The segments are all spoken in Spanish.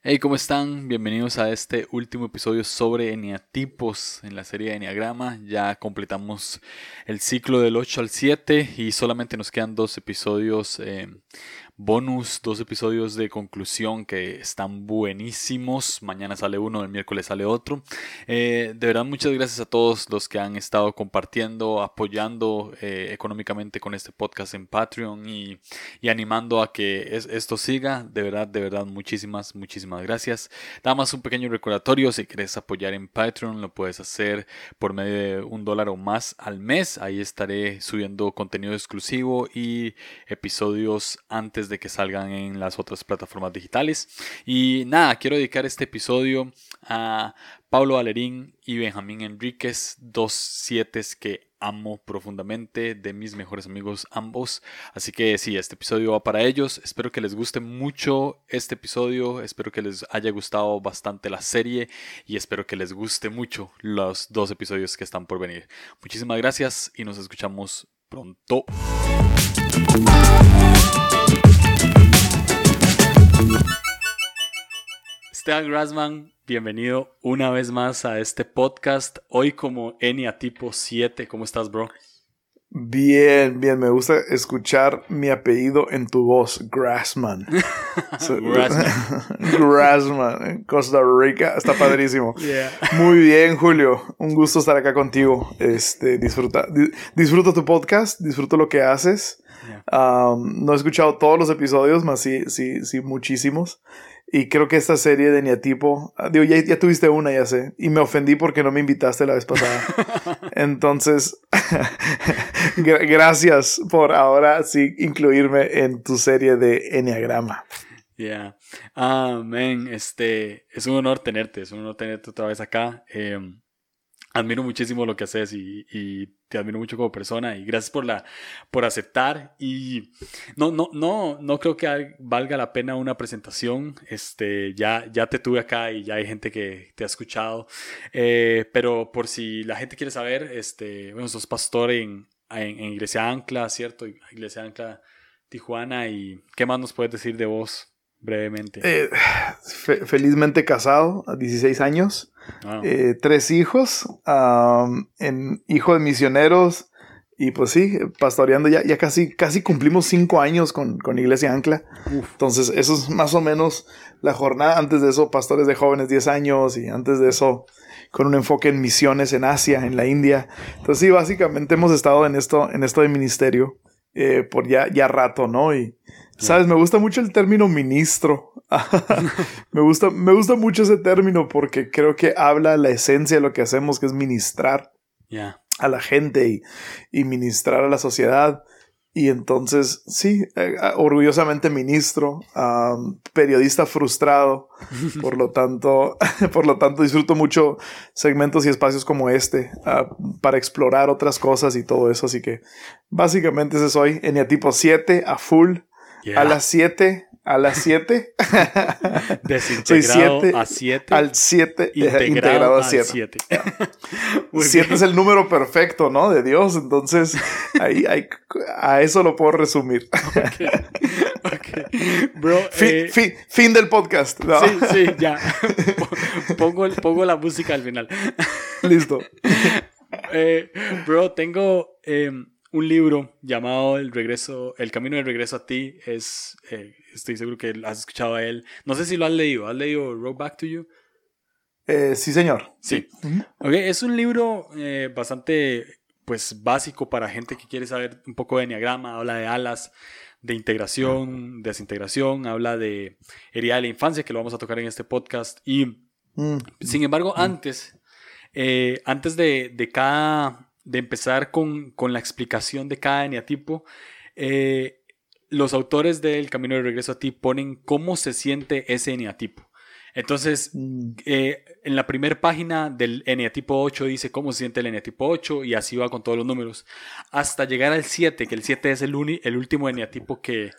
Hey, ¿cómo están? Bienvenidos a este último episodio sobre eneatipos en la serie de Enneagrama. Ya completamos el ciclo del 8 al 7 y solamente nos quedan dos episodios eh, bonus, dos episodios de conclusión que están buenísimos. Mañana sale uno, el miércoles sale otro. Eh, de verdad, muchas gracias a todos los que han estado compartiendo, apoyando eh, económicamente con este podcast en Patreon y, animando a que esto siga. De verdad, de verdad, muchísimas, muchísimas gracias. Nada más un pequeño recordatorio, si quieres apoyar en Patreon, lo puedes hacer por medio de un dólar o más al mes. Ahí estaré subiendo contenido exclusivo y episodios antes de que salgan en las otras plataformas digitales. Y nada, quiero dedicar este episodio a Pablo Valerín y Benjamín Enríquez, dos siete que amo profundamente, de mis mejores amigos ambos. Así que sí, este episodio va para ellos. Espero que les guste mucho este episodio, espero que les haya gustado bastante la serie y espero que les guste mucho los dos episodios que están por venir. Muchísimas gracias y nos escuchamos pronto. Esteban Grassman, bienvenido una vez más a este podcast. Hoy como Enia tipo 7. ¿Cómo estás, bro? Bien, bien. Me gusta escuchar mi apellido en tu voz, Grassman. Grassman. Grassman, Costa Rica. Está padrísimo. Muy bien, Julio. Un gusto estar acá contigo. Este, disfruta, disfruto tu podcast, disfruto lo que haces. No he escuchado todos los episodios, más sí, sí, sí, muchísimos. Y creo que esta serie de Niatipo, ah, digo, ya, ya, tuviste una, ya sé, y me ofendí porque no me invitaste la vez pasada. Entonces, gracias por ahora sí incluirme en tu serie de Enneagrama. Yeah. Amén. Este, es un honor tenerte, es un honor tenerte otra vez acá. Eh, admiro muchísimo lo que haces y, te admiro mucho como persona y gracias por la por aceptar y no no no no creo que valga la pena una presentación este ya ya te tuve acá y ya hay gente que te ha escuchado eh, pero por si la gente quiere saber este bueno sos pastor en, en, Iglesia Ancla cierto Iglesia Ancla Tijuana y qué más nos puedes decir de vos brevemente eh, felizmente casado a 16 años eh, tres hijos, en, hijo de misioneros, y pues sí, pastoreando ya, ya casi, casi cumplimos cinco años con, con Iglesia Ancla. Entonces, eso es más o menos la jornada. Antes de eso, pastores de jóvenes 10 años y antes de eso, con un enfoque en misiones en Asia, en la India. Entonces, sí, básicamente hemos estado en esto, en esto de ministerio eh, por ya, ya rato, ¿no? Y, ¿sabes? Me gusta mucho el término ministro. me, gusta, me gusta mucho ese término porque creo que habla la esencia de lo que hacemos, que es ministrar a la gente y, ministrar a la sociedad. Y entonces, sí, eh, orgullosamente ministro, periodista frustrado, por lo tanto, por lo tanto disfruto mucho segmentos y espacios como este ah, para explorar otras cosas y todo eso. Así que básicamente ese soy, tipo 7 a full, a las 7 a las 7. Desintegrado a 7. Al 7. Integrado, a 7. 7 es el número perfecto, ¿no? De Dios. Entonces, ahí, a eso lo puedo resumir. ok. Bro, fin, eh, fin, del podcast. Sí, sí, ya. Pongo, pongo la música al final. Listo. Eh, bro, tengo. Em, un libro llamado El regreso, El camino del regreso a ti. Es, eh, estoy seguro que has escuchado a él. No sé si lo has leído. ¿Has leído Road Back to You? Eh, sí, señor. Sí. okay, es un libro eh, bastante pues básico para gente que quiere saber un poco de enneagrama. Habla de alas, de integración, desintegración. Habla de herida de la infancia, que lo vamos a tocar en este podcast. Y mm. sin embargo, antes, antes de, de cada de empezar con, la explicación de cada eneatipo, eh, los autores del Camino de Regreso a ti ponen cómo se siente ese eneatipo. Entonces, mm. eh, en la primera página del eneatipo 8 dice cómo se siente el eneatipo 8 y así va con todos los números. Hasta llegar al 7, que el 7 es el, el último eneatipo que,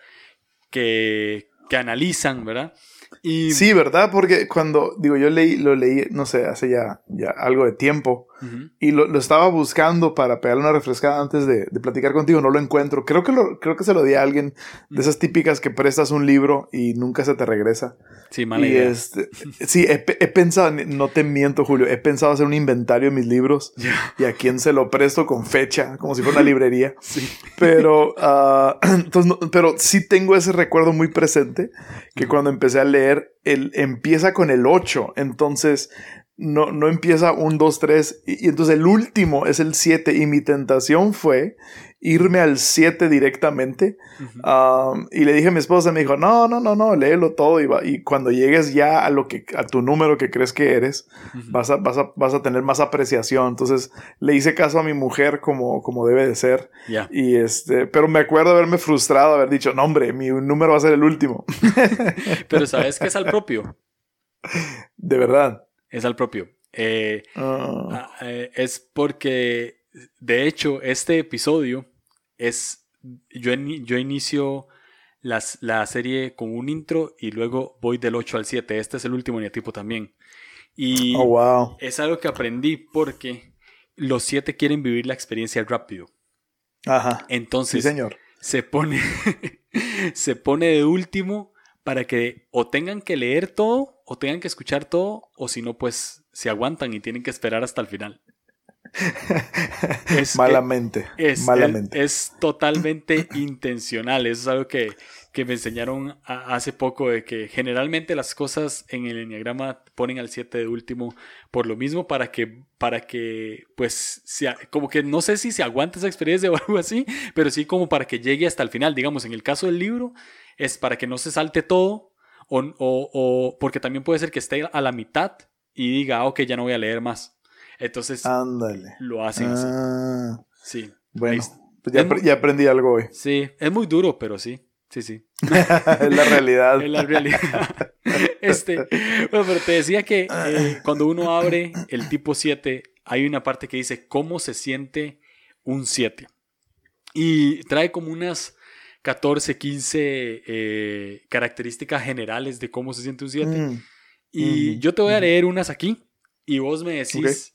que, que analizan, ¿verdad? Y... Sí, ¿verdad? Porque cuando, digo, yo leí, lo leí, no sé, hace ya, ya algo de tiempo. Y lo, lo, estaba buscando para pegarle una refrescada antes de, de, platicar contigo. No lo encuentro. Creo que, lo, creo que se lo di a alguien de esas típicas que prestas un libro y nunca se te regresa. Sí, mala y idea. Este, sí, he, he, pensado, no te miento, Julio, he pensado hacer un inventario de mis libros y a quién se lo presto con fecha, como si fuera una librería. sí. Pero, uh, entonces, no, pero sí tengo ese recuerdo muy presente que cuando empecé a leer, el, empieza con el 8. Entonces, no, no empieza un, dos, tres. Y, y, entonces el último es el 7. Y mi tentación fue irme al 7 directamente. Uh -huh. um, y le dije a mi esposa, me dijo, no, no, no, no, léelo todo. Y, va, y cuando llegues ya a lo que, a tu número que crees que eres, uh -huh. vas, a, vas, a, vas a tener más apreciación. Entonces le hice caso a mi mujer como, como debe de ser. Yeah. Y este, pero me acuerdo haberme frustrado, haber dicho, no, hombre, mi número va a ser el último. pero sabes que es al propio. De verdad. Es al propio. Eh, eh, es porque, de hecho, este episodio es. Yo, yo inicio las, la serie con un intro y luego voy del 8 al 7. Este es el último neatipo también. Y oh, wow. es algo que aprendí porque los 7 quieren vivir la experiencia rápido. Ajá. Entonces, sí, señor. se pone. se pone de último para que o tengan que leer todo o tengan que escuchar todo o si no pues se aguantan y tienen que esperar hasta el final. Es, malamente. Es, malamente. Es, es, totalmente intencional. Eso es algo que, que me enseñaron a, hace poco de que generalmente las cosas en el enneagrama ponen al 7 de último por lo mismo para que para que pues sea, como que no sé si se aguanta esa experiencia o algo así, pero sí como para que llegue hasta el final, digamos, en el caso del libro es para que no se salte todo o, o, o porque también puede ser que esté a la mitad y diga, ah, ok, ya no voy a leer más. Entonces Ándale. lo hacen así. Ah, Sí. bueno, pues ya, ya, aprendí algo hoy. Sí, es muy duro, pero sí. Sí, sí. es la realidad. es la realidad. este, bueno, pero te decía que eh, cuando uno abre el tipo 7, hay una parte que dice cómo se siente un 7. Y trae como unas 14, 15 eh, características generales de cómo se siente un 7. Mm. Y mm. yo te voy a leer unas aquí y vos me decís.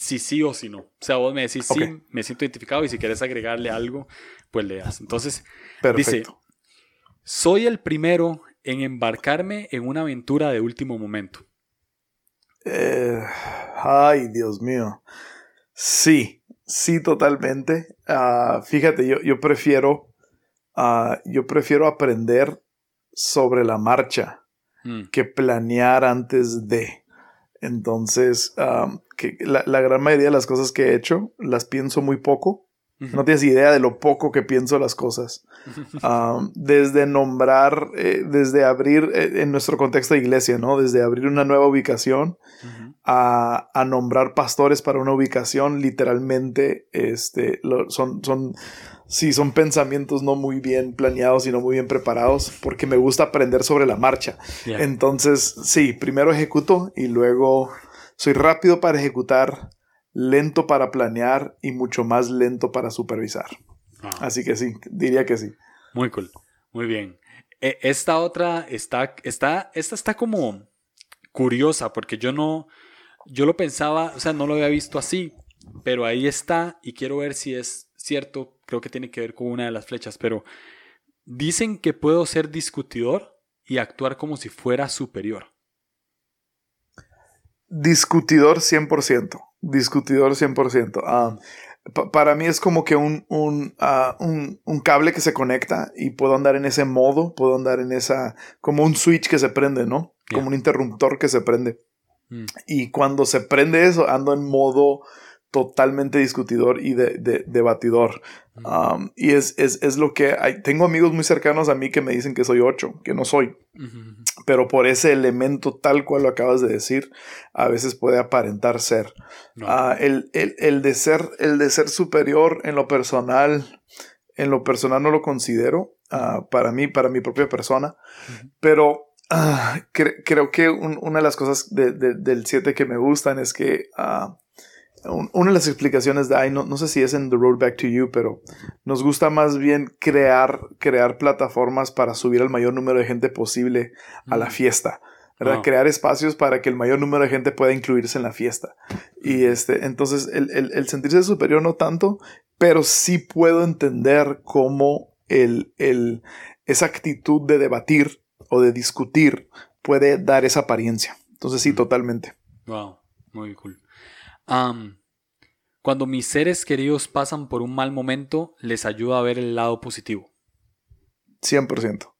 Si sí o si no. O sea, vos me decís okay. sí, me siento identificado y si quieres agregarle algo, pues leas. Entonces, Perfecto. dice, soy el primero en embarcarme en una aventura de último momento. Eh, ay, Dios mío. Sí, sí, totalmente. Uh, fíjate, yo, yo prefiero Uh, yo prefiero aprender sobre la marcha mm. que planear antes de. Entonces, um, que la, la, gran mayoría de las cosas que he hecho las pienso muy poco. Uh -huh. No tienes idea de lo poco que pienso las cosas. Um, desde nombrar, eh, desde abrir, eh, en nuestro contexto de iglesia, ¿no? Desde abrir una nueva ubicación uh -huh. a, a, nombrar pastores para una ubicación, literalmente, este, lo, son, son, sí, son pensamientos no muy bien planeados y no muy bien preparados, porque me gusta aprender sobre la marcha. Yeah. Entonces, sí, primero ejecuto y luego soy rápido para ejecutar, lento para planear y mucho más lento para supervisar. Ah. Así que sí, diría que sí. Muy cool, muy bien. Esta otra está, está, esta está como curiosa porque yo no, yo lo pensaba, o sea, no lo había visto así, pero ahí está y quiero ver si es cierto, creo que tiene que ver con una de las flechas, pero dicen que puedo ser discutidor y actuar como si fuera superior. Discutidor 100%, discutidor 100%. Uh, para mí es como que un, un, uh, un, un, cable que se conecta y puedo andar en ese modo, puedo andar en esa, como un switch que se prende, ¿no? Yeah. Como un interruptor que se prende. Mm. Y cuando se prende eso, ando en modo totalmente discutidor y de, de, debatidor. Um, y es, es, es, lo que hay. Tengo amigos muy cercanos a mí que me dicen que soy 8, que no soy. Pero por ese elemento tal cual lo acabas de decir, a veces puede aparentar ser. No. Uh, el, el, el, de ser. El de ser superior en lo personal, en lo personal no lo considero. Uh, para mí, para mi propia persona. Pero cre creo que un, una de las cosas de, de, del 7 que me gustan es que una de las explicaciones de ahí, no, no, sé si es en The Road Back to You, pero nos gusta más bien crear, crear plataformas para subir al mayor número de gente posible a la mm. fiesta. ¿verdad? Crear espacios para que el mayor número de gente pueda incluirse en la fiesta. Y este, entonces el, el, el sentirse superior no tanto, pero sí puedo entender cómo el, el, esa actitud de debatir o de discutir puede dar esa apariencia. Entonces sí, totalmente. Wow, muy cool. Cuando mis seres queridos pasan por un mal momento, les ayuda a ver el lado positivo. 100%.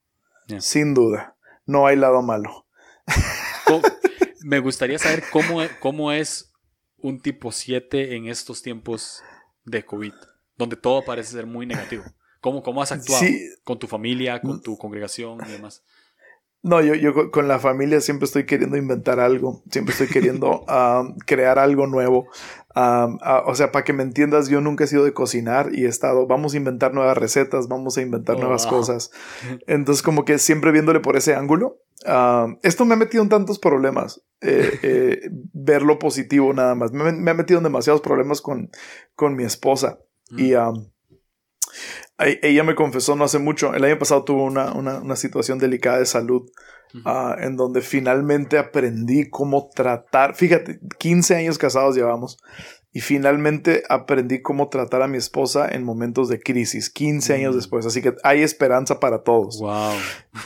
Sin duda. No hay lado malo. Me gustaría saber cómo, cómo es un tipo 7 en estos tiempos de COVID, donde todo parece ser muy negativo. ¿Cómo, cómo has actuado con tu familia, con tu congregación y demás? No, yo, yo con la familia siempre estoy queriendo inventar algo, siempre estoy queriendo crear algo nuevo. o sea, para que me entiendas, yo nunca he sido de cocinar y he estado, vamos a inventar nuevas recetas, vamos a inventar oh, nuevas cosas. Entonces, como que siempre viéndole por ese ángulo. esto me ha metido en tantos problemas, eh, eh, ver lo positivo nada más. Me, ha metido en demasiados problemas con, con mi esposa. Y mm ella me confesó no hace mucho, el año pasado tuvo una, una, situación delicada de salud, ah, en donde finalmente aprendí cómo tratar, fíjate, 15 años casados llevamos, y finalmente aprendí cómo tratar a mi esposa en momentos de crisis, 15 años mm. después, así que hay esperanza para todos. Wow.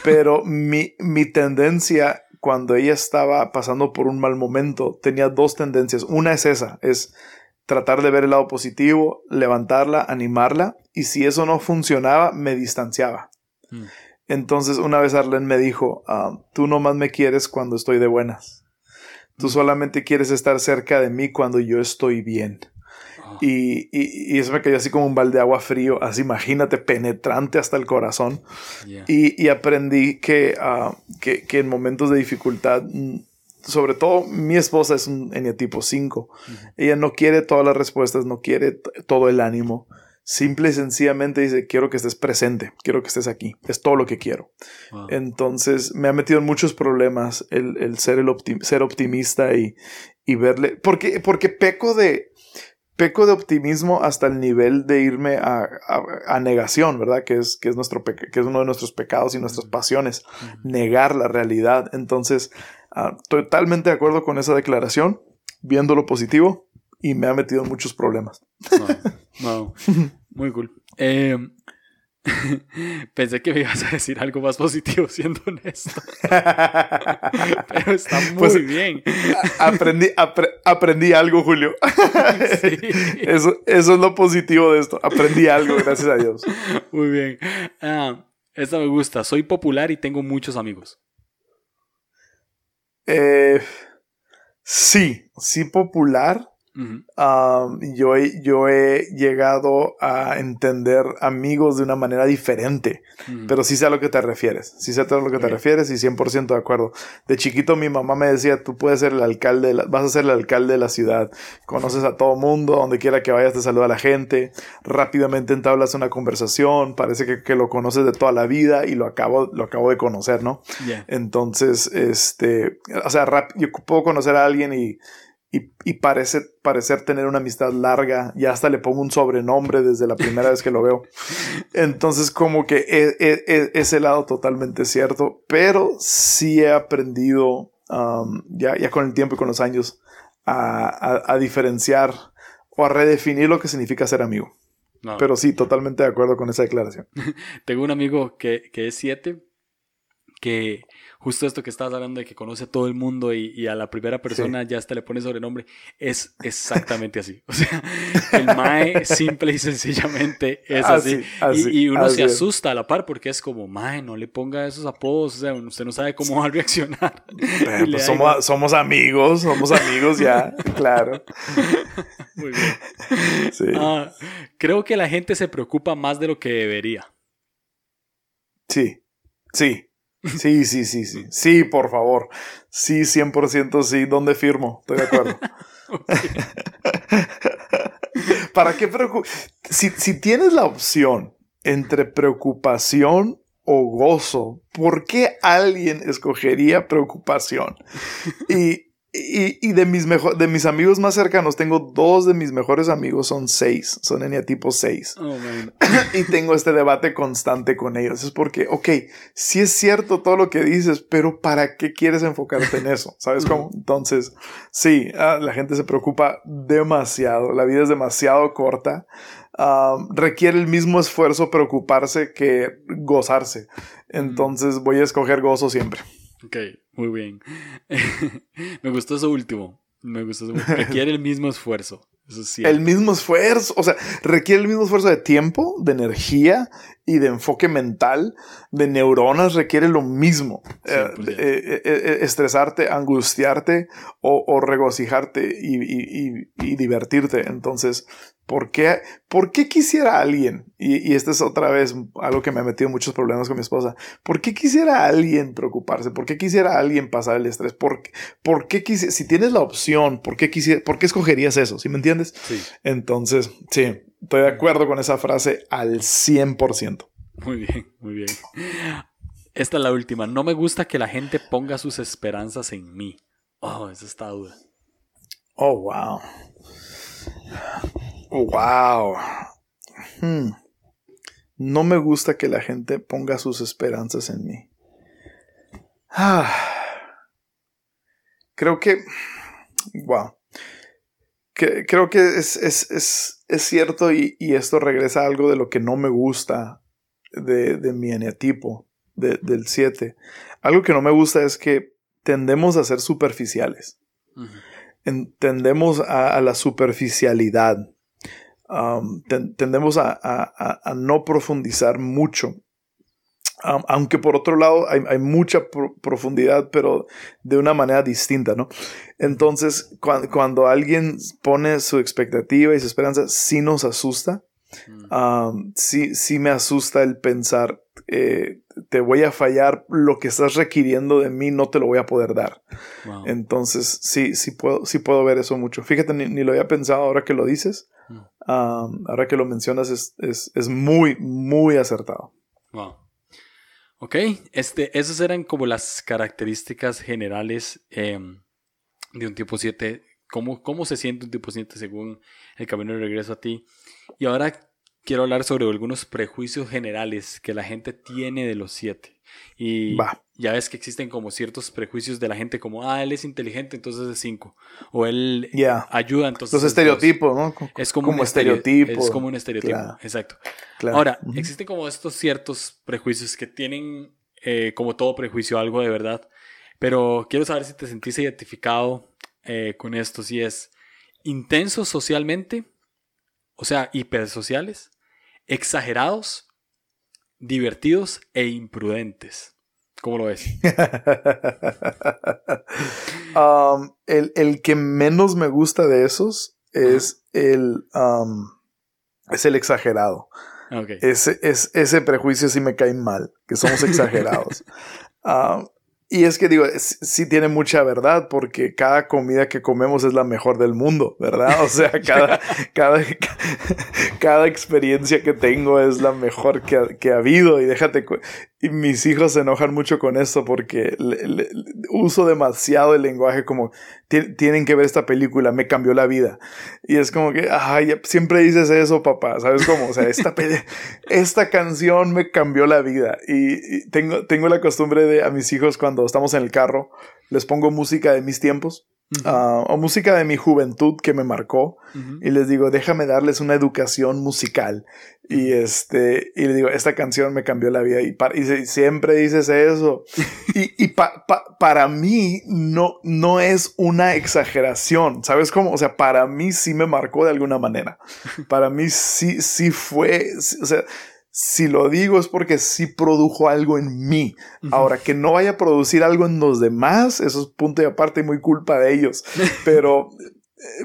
Pero mi, mi tendencia cuando ella estaba pasando por un mal momento tenía dos tendencias, una es esa, es tratar de ver el lado positivo, levantarla, animarla, y si eso no funcionaba, me distanciaba. Hmm. Entonces una vez Arlen me dijo, ah, tú nomás me quieres cuando estoy de buenas. Tú hmm. solamente quieres estar cerca de mí cuando yo estoy bien. Ah. Y, y, eso me cayó así como un balde de agua frío, así imagínate, penetrante hasta el corazón. Y, y, aprendí que, ah, que, que, en momentos de dificultad mm, sobre todo mi esposa es un eneatipo 5. Ella no quiere todas las respuestas, no quiere todo el ánimo. Simple y sencillamente dice, quiero que estés presente, quiero que estés aquí, es todo lo que quiero. Entonces me ha metido en muchos problemas el, ser, el ser optimista y, y verle, porque, porque peco de, peco de optimismo hasta el nivel de irme a, a, negación, ¿verdad? Que es, que, es nuestro que es uno de nuestros pecados y nuestras pasiones, negar la realidad. Entonces, Ah, totalmente de acuerdo con esa declaración, viendo lo positivo, y me ha metido en muchos problemas. Muy cool. Em, pensé que me ibas a decir algo más positivo, siendo honesto. Pero está muy pues, bien. Aprendí, aprendí algo, Julio. eso, eso es lo positivo de esto. Aprendí algo, gracias a Dios. Muy bien. Ah, esta me gusta. Soy popular y tengo muchos amigos. Eh, sí, sí popular, yo, he, yo he llegado a entender amigos de una manera diferente, pero sí sé a lo que te refieres, sí sé a lo que te refieres y 100% de acuerdo. De chiquito mi mamá me decía, tú puedes ser el alcalde, vas a ser el alcalde de la ciudad, conoces a todo mundo, donde quiera que vayas te saluda a la gente, rápidamente entablas una conversación, parece que, que lo conoces de toda la vida y lo acabo, lo acabo de conocer, ¿no? Entonces, este, o sea, yo puedo conocer a alguien y y, parece, parecer tener una amistad larga. Y hasta le pongo un sobrenombre desde la primera vez que lo veo. Entonces, como que e, e, e, ese lado totalmente cierto. Pero sí he aprendido um, ya, ya con el tiempo y con los años a, diferenciar o a redefinir lo que significa ser amigo. Pero sí, totalmente de acuerdo con esa declaración. Tengo un amigo que, que es siete, que justo esto que estabas hablando de que conoce a todo el mundo y, a la primera persona ya hasta le pone sobrenombre, es exactamente así. O sea, el Mae simple y sencillamente es así. y, uno se asusta a la par porque es como, Mae, no le ponga esos apodos, o sea, usted no sabe cómo va a reaccionar. Pues somos, somos, amigos, somos amigos ya, claro. Muy bien. Ah, creo que la gente se preocupa más de lo que debería. Sí, sí. Sí, sí, sí, sí. Sí, por favor. Sí, 100% sí. ¿Dónde firmo? Estoy de acuerdo. ¿Para qué preocup si, si tienes la opción entre preocupación o gozo, ¿por qué alguien escogería preocupación? Y, y, de, mis mejor, de mis amigos más cercanos, tengo dos de mis mejores amigos, son seis, son eneatipo seis. Oh, y tengo este debate constante con ellos. Es porque, ok, sí es cierto todo lo que dices, pero ¿para qué quieres enfocarte en eso? ¿Sabes cómo? Entonces, sí, ah, la gente se preocupa demasiado. La vida es demasiado corta. Ah, requiere el mismo esfuerzo preocuparse que gozarse. Entonces voy a escoger gozo siempre. Ok, muy bien. Me gustó eso último. Me gustó eso. Requiere el mismo esfuerzo. Eso sí. El mismo esfuerzo. O sea, requiere el mismo esfuerzo de tiempo, de energía y de enfoque mental, de neuronas. Requiere lo mismo. Eh, eh, eh, estresarte, angustiarte o, regocijarte y, divertirte. Entonces, ¿Por qué, ¿Por qué quisiera alguien? Y, y esta es otra vez algo que me ha metido muchos problemas con mi esposa. ¿Por qué quisiera alguien preocuparse? ¿Por qué quisiera alguien pasar el estrés? ¿Por, por qué quisiera, si tienes la opción, ¿por qué, quisiera, ¿por qué escogerías eso? ¿Sí me entiendes? Sí. Entonces, sí, estoy de acuerdo con esa frase al 100%. Muy bien, muy bien. Esta es la última. No me gusta que la gente ponga sus esperanzas en mí. Oh, esa está duda. Oh, wow. Wow. Hmm. No me gusta que la gente ponga sus esperanzas en mí. Ah. Creo que... Wow. creo que es, cierto y, esto regresa a algo de lo que no me gusta de, mi eneatipo, del 7. Algo que no me gusta es que tendemos a ser superficiales. Tendemos a, la superficialidad tendemos a, no profundizar mucho. Aunque por otro lado hay, mucha profundidad, pero de una manera distinta, ¿no? Entonces, cuando alguien pone su expectativa y su esperanza, sí nos asusta. Mm. sí, sí me asusta el pensar, eh, te voy a fallar, lo que estás requiriendo de mí no te lo voy a poder dar. Entonces, sí, sí puedo, sí puedo ver eso mucho. Fíjate, ni, ni, lo había pensado ahora que lo dices, ahora que lo mencionas, es, muy, muy acertado. Wow. Ok, este, esas eran como las características generales em, de un tipo 7. Cómo, ¿Cómo se siente un tipo 7 según el camino de regreso a ti? Y ahora quiero hablar sobre algunos prejuicios generales que la gente tiene de los 7. Y ya ves que existen como ciertos prejuicios de la gente como, ah, él es inteligente, entonces es 5. O él ayuda, entonces... Los estereotipos, ¿no? Es como, un estereotipo. Es como un estereotipo, exacto. Ahora, existen como estos ciertos prejuicios que tienen, eh, como todo prejuicio, algo de verdad. Pero quiero saber si te sentís identificado eh, con esto, si es intenso socialmente, o sea, hipersociales, exagerados divertidos e imprudentes. ¿Cómo lo ves? Um, el, que menos me gusta de esos es el, um, es el exagerado. Ese, es, ese prejuicio sí me cae mal, que somos exagerados. Um, y es que digo, sí tiene mucha verdad porque cada comida que comemos es la mejor del mundo, ¿verdad? O sea, cada, cada, cada experiencia que tengo es la mejor que que ha habido. Y déjate, y mis hijos se enojan mucho con esto porque uso demasiado el lenguaje como tienen que ver esta película, me cambió la vida. Y es como que, ay, siempre dices eso, papá, ¿sabes cómo? O sea, esta, esta canción me cambió la vida. Y, tengo, tengo la costumbre de a mis hijos cuando estamos en el carro, les pongo música de mis tiempos Ah, o música de mi juventud que me marcó y les digo, déjame darles una educación musical. Y este, y le digo, esta canción me cambió la vida y, y siempre dices eso. y, y para mí no, no es una exageración, ¿sabes cómo? O sea, para mí sí me marcó de alguna manera. Para mí sí, sí fue, o sea, si lo digo es porque sí produjo algo en mí. Ahora, que no vaya a producir algo en los demás, eso es punto y aparte y muy culpa de ellos. Pero,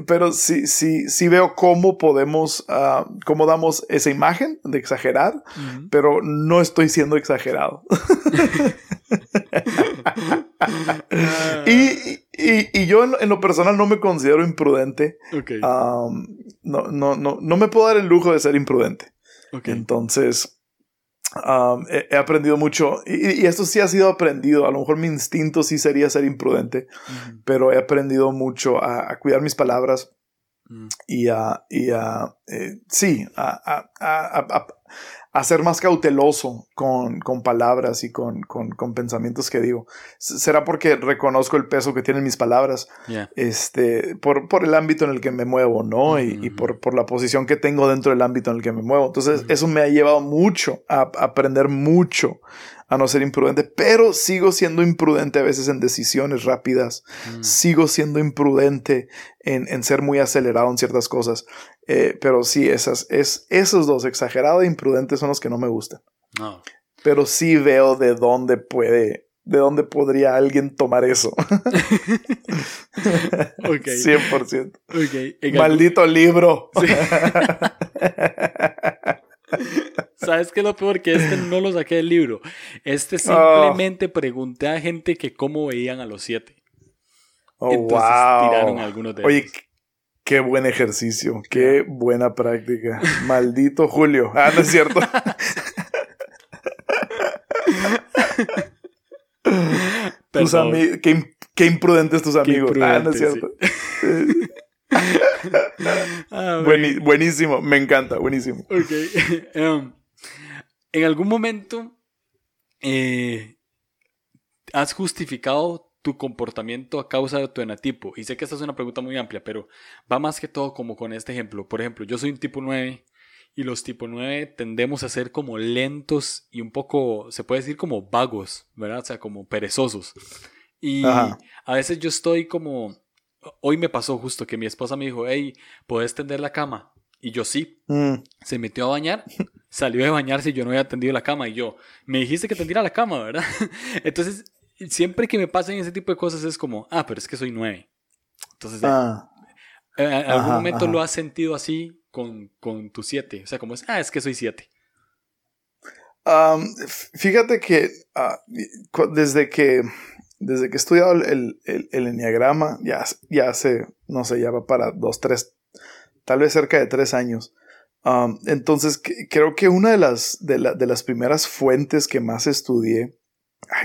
pero sí, sí, sí veo cómo podemos, uh, cómo damos esa imagen de exagerar, pero no estoy siendo exagerado. y, y, yo en lo, personal no me considero imprudente. no, no, no, no me puedo dar el lujo de ser imprudente. Entonces, Um, he, aprendido mucho y, esto sí ha sido aprendido. A lo mejor mi instinto sí sería ser imprudente, pero he aprendido mucho a, cuidar mis palabras mm. y a, y a eh, sí, a, a ser más cauteloso con, con palabras y con, con, con, pensamientos que digo. Será porque reconozco el peso que tienen mis palabras este, por, por el ámbito en el que me muevo, ¿no? y, y, por, por la posición que tengo dentro del ámbito en el que me muevo. Entonces, eso me ha llevado mucho a, a aprender mucho a no ser imprudente, pero sigo siendo imprudente a veces en decisiones rápidas, mm. sigo siendo imprudente en, en, ser muy acelerado en ciertas cosas. Eh, pero sí, esas, es, esos dos, exagerado e imprudente, son los que no me gustan. No. Pero sí veo de dónde puede, de dónde podría alguien tomar eso. okay. 100%. Okay. Maldito libro. ¿Sabes qué es lo peor? Que este no lo saqué del libro. Este ah. simplemente pregunté a gente que cómo veían a los siete. Oh, Entonces tiraron algunos de Oye, Qué buen ejercicio, qué buena práctica. Maldito Julio. Ah, no es cierto. tus amigos, qué, qué, imprudentes tus amigos. ah, no es cierto. Ah, buenísimo, me encanta, buenísimo. Ok. Em, en algún momento eh, has justificado tu comportamiento a causa de tu enatipo? Y sé que esta es una pregunta muy amplia, pero va más que todo como con este ejemplo. Por ejemplo, yo soy un tipo 9 y los tipo 9 tendemos a ser como lentos y un poco, se puede decir como vagos, ¿verdad? O sea, como perezosos. Y a veces yo estoy como... Hoy me pasó justo que mi esposa me dijo, hey, ¿puedes tender la cama? Y yo sí. Mm. Se metió a bañar, salió de bañarse y yo no había tendido la cama. Y yo, me dijiste que tendiera la cama, ¿verdad? Entonces siempre que me pasen ese tipo de cosas es como, ah, pero es que soy nueve. Entonces, ah. ¿en algún momento lo has sentido así con, con tu siete? O sea, como es, ah, es que soy siete. fíjate que ah, desde que desde que he estudiado el, el, el, enneagrama, ya, ya hace, no sé, ya va para dos, tres, tal vez cerca de tres años. entonces, creo que una de las, de, de las primeras fuentes que más estudié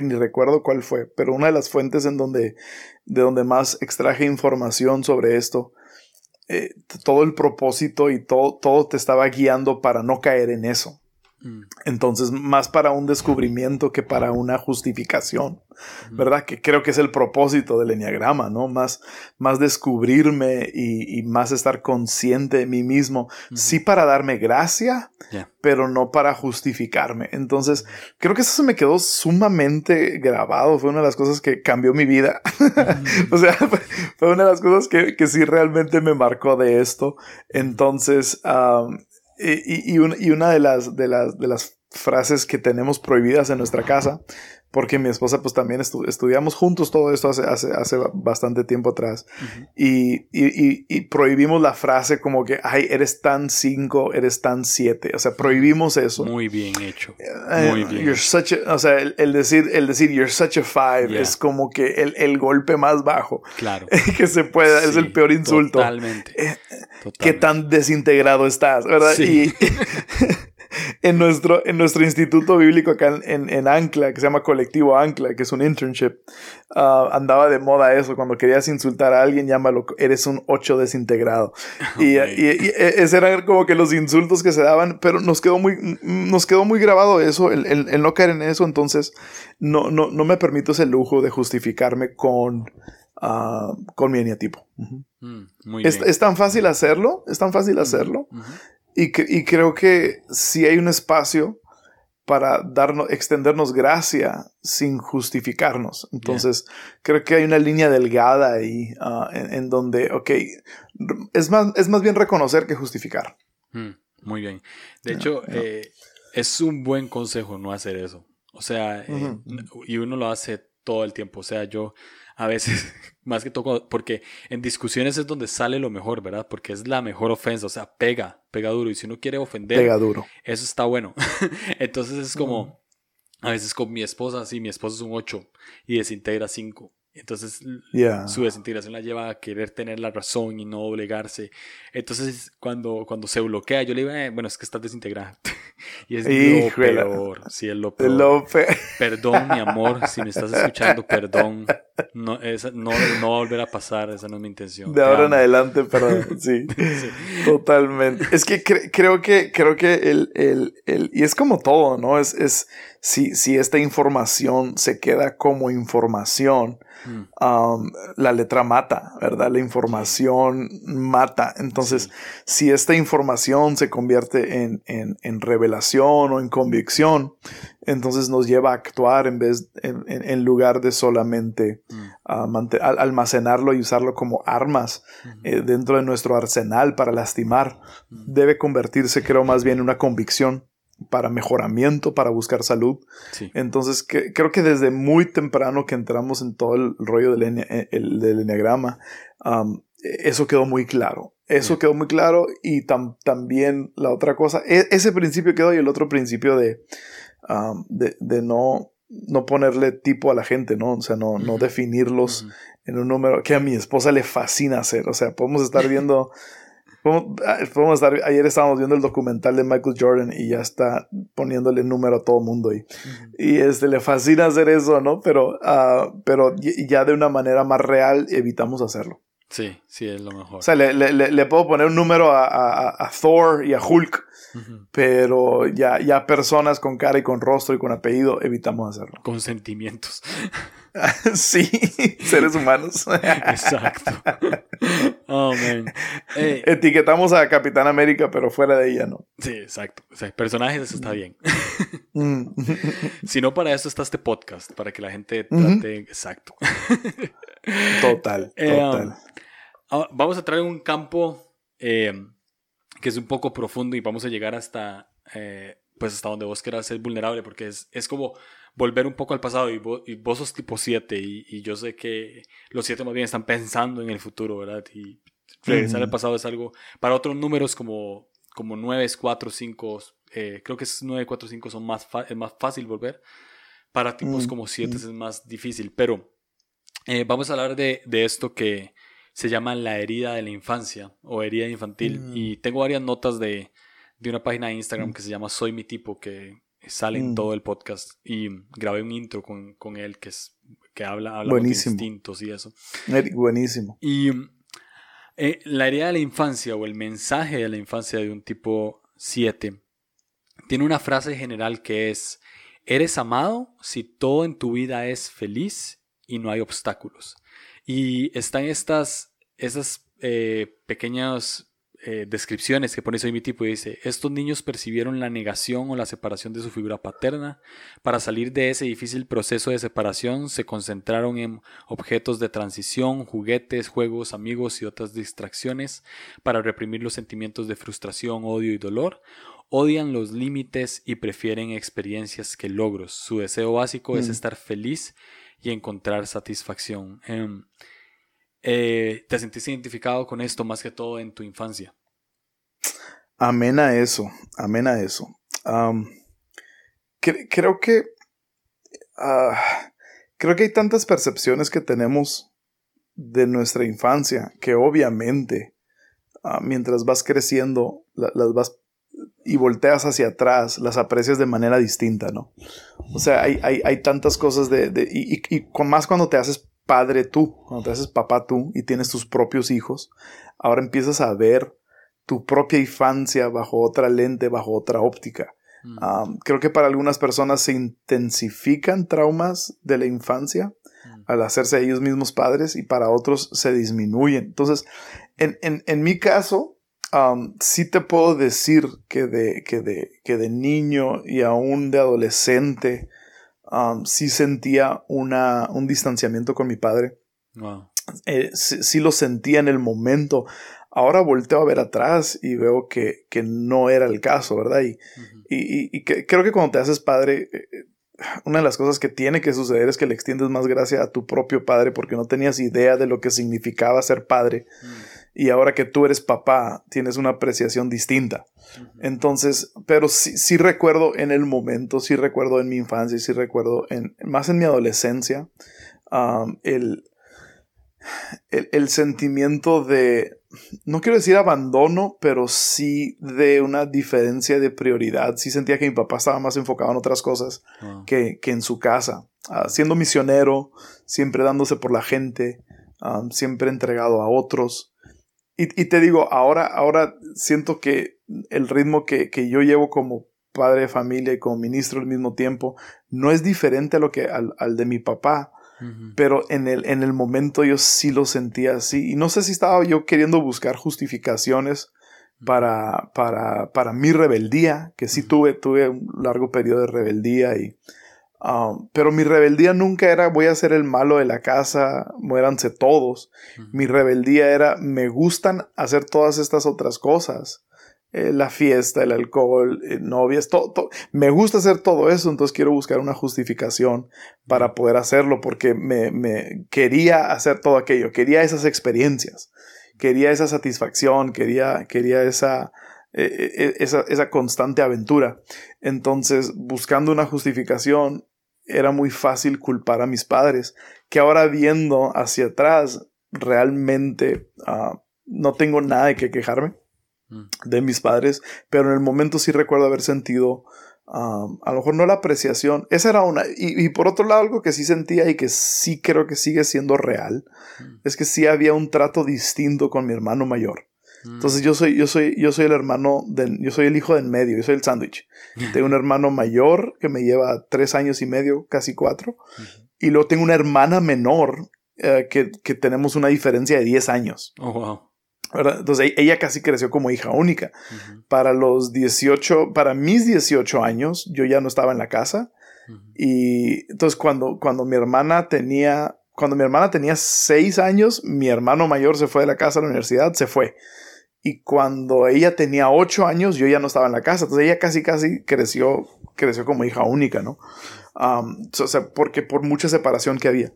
ni recuerdo cuál fue, pero una de las fuentes en donde, de donde más extraje información sobre esto, eh, todo el propósito y todo, todo te estaba guiando para no caer en eso. Mm. Entonces, más para un descubrimiento que para una justificación, ¿verdad? Que creo que es el propósito del enneagrama, ¿no? Más, más descubrirme y, más estar consciente de mí mismo, sí para darme gracia, pero no para justificarme. Entonces, creo que eso se me quedó sumamente grabado, fue una de las cosas que cambió mi vida. o sea, fue una de las cosas que, que sí realmente me marcó de esto. Entonces, y, una de las, de, las, de las frases que tenemos prohibidas en nuestra casa, porque mi esposa pues también estudiamos juntos todo esto hace, hace, hace bastante tiempo atrás y, y, prohibimos la frase como que, ay, eres tan cinco, eres tan siete, o sea, prohibimos eso. Muy bien hecho. Eh, Muy bien. You're such o sea, el, decir, el decir you're such a five es como que el, el, golpe más bajo claro. que se pueda, es el peor insulto. Totalmente. Eh, Qué tan desintegrado estás, ¿verdad? Sí. Y en nuestro, en nuestro instituto bíblico acá en, en, Ancla, que se llama Colectivo Ancla, que es un internship, ah, andaba de moda eso. Cuando querías insultar a alguien, llámalo, eres un ocho desintegrado. Y, y, ese eran como que los insultos que se daban, pero nos quedó muy, nos quedó muy grabado eso, el, el, no caer en eso. Entonces, no, no, no me permito ese lujo de justificarme con, uh, con mi eneatipo. Mm, es, es, tan fácil hacerlo, es tan fácil hacerlo. Y, y creo que si hay un espacio para darnos, extendernos gracia sin justificarnos. Entonces, creo que hay una línea delgada ahí ah, en, donde, ok, es más, es más bien reconocer que justificar. Mm, muy bien. De hecho, eh, es un buen consejo no hacer eso. O sea, eh, y uno lo hace todo el tiempo. O sea, yo a veces, más que todo, porque en discusiones es donde sale lo mejor, ¿verdad? Porque es la mejor ofensa, o sea, pega, pega duro. Y si uno quiere ofender, pega duro. Eso está bueno. Entonces es como, a veces con mi esposa, sí, mi esposa es un 8 y desintegra 5. Entonces su desintegración la lleva a querer tener la razón y no doblegarse. Entonces cuando, cuando se bloquea, yo le digo, eh, bueno, es que estás desintegrada. y es lo peor. Sí, es lo peor. Perdón, mi amor, si me estás escuchando, perdón. No, esa, no, no va a volver a pasar, esa no es mi intención. De ahora en adelante, perdón. Sí, totalmente. Es que creo que, creo que el, el, el, y es como todo, ¿no? Es, es, si, si esta información se queda como información, mm. um, la letra mata, ¿verdad? La información mata. Entonces, si esta información se convierte en, en, en, revelación o en convicción, entonces nos lleva a actuar en vez, en, en lugar de solamente mm. almacenarlo y usarlo como armas eh, dentro de nuestro arsenal para lastimar. Mm. Debe convertirse, creo, más bien en una convicción para mejoramiento, para buscar salud. Entonces, creo que desde muy temprano que entramos en todo el rollo del, eh, del enneagrama, eso quedó muy claro. Eso quedó muy claro y también la otra cosa, e, ese principio quedó y el otro principio de, de, no, no ponerle tipo a la gente, ¿no? O sea, no, no definirlos en un número que a mi esposa le fascina hacer. O sea, podemos estar viendo... Ah, podemos estar, ayer estábamos viendo el documental de Michael Jordan y ya está poniéndole número a todo mundo y, y este, le fascina hacer eso, ¿no? Pero, uh, pero ya de una manera más real evitamos hacerlo. Sí, sí, es lo mejor. O sea, le, le, le puedo poner un número a, a, a Thor y a Hulk, pero ya, ya personas con cara y con rostro y con apellido evitamos hacerlo. Con sentimientos. sí, seres humanos. Exacto. Oh, man. Etiquetamos a Capitán América, pero fuera de ella, ¿no? Sí, exacto. O sea, personajes, eso está bien. Mm. si no, para eso está este podcast, para que la gente trate. Exacto. total, eh, total. Um, ah, vamos a traer un campo eh, que es un poco profundo y vamos a llegar hasta, eh, pues hasta donde vos quieras ser vulnerable, porque es, es como volver un poco al pasado y vos, y vos sos tipo 7 y, y, yo sé que los 7 más bien están pensando en el futuro, ¿verdad? Y regresar al pasado es algo, para otros números como, como 9, 4, 5, eh, creo que es 9, 4, 5 son más, es más fácil volver. Para tipos mm, como 7 mm. es más difícil, pero eh, vamos a hablar de, de, esto que se llama la herida de la infancia o herida infantil. Mm. Y tengo varias notas de, de una página de Instagram que se llama Soy mi tipo, que sale en mm. todo el podcast y grabé un intro con, con él que, es, que habla, habla de instintos y eso. Buenísimo. Y eh, la herida de la infancia o el mensaje de la infancia de un tipo 7 tiene una frase general que es, eres amado si todo en tu vida es feliz y no hay obstáculos. Y están estas, esas eh, pequeñas eh, descripciones que pone Soy mi tipo y dice, estos niños percibieron la negación o la separación de su figura paterna. Para salir de ese difícil proceso de separación se concentraron en objetos de transición, juguetes, juegos, amigos y otras distracciones para reprimir los sentimientos de frustración, odio y dolor. Odian los límites y prefieren experiencias que logros. Su deseo básico es mm. estar feliz y encontrar satisfacción. Em, eh, ¿Te sentiste identificado con esto más que todo en tu infancia? Amén a eso, amén a eso. creo que ah, creo que hay tantas percepciones que tenemos de nuestra infancia que obviamente ah, mientras vas creciendo las vas y volteas hacia atrás, las aprecias de manera distinta, ¿no? O sea, hay, hay, tantas cosas de, y, y, con más cuando te haces padre tú, cuando te haces papá tú y tienes tus propios hijos, ahora empiezas a ver tu propia infancia bajo otra lente, bajo otra óptica. Mm. creo que para algunas personas se intensifican traumas de la infancia mm. al hacerse ellos mismos padres y para otros se disminuyen. Entonces, en, en, mi caso, sí te puedo decir que de, que, de, que de niño y aún de adolescente, Um, sí sentía una, un distanciamiento con mi padre. Eh, sí, lo sentía en el momento. Ahora volteo a ver atrás y veo que, que no era el caso, ¿verdad? Y, y, creo que cuando te haces padre, eh, una de las cosas que tiene que suceder es que le extiendes más gracia a tu propio padre porque no tenías idea de lo que significaba ser padre. Mm y ahora que tú eres papá, tienes una apreciación distinta. Entonces, pero sí, sí, recuerdo en el momento, sí recuerdo en mi infancia, sí recuerdo en, más en mi adolescencia, el, el, sentimiento de, no quiero decir abandono, pero sí de una diferencia de prioridad. Sí sentía que mi papá estaba más enfocado en otras cosas que, en su casa. Ah, siendo misionero, siempre dándose por la gente, siempre entregado a otros. Y, te digo, ahora, ahora siento que el ritmo que, yo llevo como padre de familia y como ministro al mismo tiempo no es diferente a lo que al, al de mi papá pero en el, en el momento yo sí lo sentía así. Y no sé si estaba yo queriendo buscar justificaciones para, para, para mi rebeldía, que sí tuve, tuve un largo periodo de rebeldía y... Um, pero mi rebeldía nunca era voy a ser el malo de la casa, muéranse todos. Mi rebeldía era me gustan hacer todas estas otras cosas. Eh, la fiesta, el alcohol, eh, novias, todo, Me gusta hacer todo eso, entonces quiero buscar una justificación para poder hacerlo porque me, quería hacer todo aquello, quería esas experiencias, quería esa satisfacción, quería, quería esa, eh, esa, esa constante aventura. Entonces, buscando una justificación, era muy fácil culpar a mis padres, que ahora viendo hacia atrás, realmente ah, no tengo nada de que quejarme Mm. de mis padres, pero en el momento sí recuerdo haber sentido a lo mejor no la apreciación, esa era una, y, por otro lado algo que sí sentía y que sí creo que sigue siendo real, mm. es que sí había un trato distinto con mi hermano mayor. Entonces yo soy, yo soy, yo soy el hermano, del, yo soy el hijo del medio, yo soy el sándwich. tengo un hermano mayor que me lleva tres años y medio, casi cuatro, y luego tengo una hermana menor eh, que, que, tenemos una diferencia de 10 años. Oh, wow. Entonces e-, ella casi creció como hija única. Para los 18, para mis 18 años, yo ya no estaba en la casa. Y entonces cuando, cuando mi hermana tenía, cuando mi hermana tenía 6 años, mi hermano mayor se fue de la casa a la universidad, se fue. Y cuando ella tenía 8 años, yo ya no estaba en la casa. Entonces ella casi, casi creció, creció como hija única, ¿no? o sea, porque por mucha separación que había.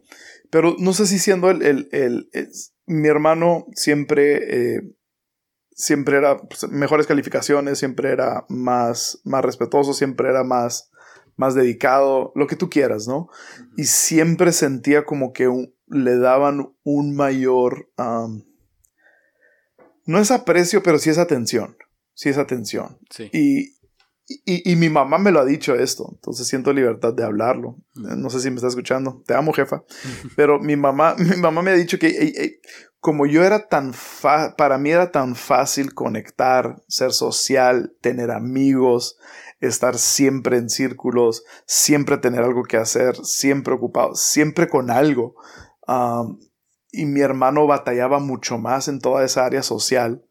Pero no sé si siendo el, el, el, mi hermano siempre, eh, siempre era pues, mejores calificaciones, siempre era más, más respetuoso, siempre era más, más dedicado, lo que tú quieras, ¿no? Y siempre sentía como que le daban un mayor, no es aprecio, pero sí es atención, sí es atención. Sí. Y, y, mi mamá me lo ha dicho esto, entonces siento libertad de hablarlo. No sé si me está escuchando. Te amo, jefa. Pero mi mamá, mi mamá me ha dicho que como yo era tan para mí era tan fácil conectar, ser social, tener amigos, estar siempre en círculos, siempre tener algo que hacer, siempre ocupado, siempre con algo. Y mi hermano batallaba mucho más en toda esa área social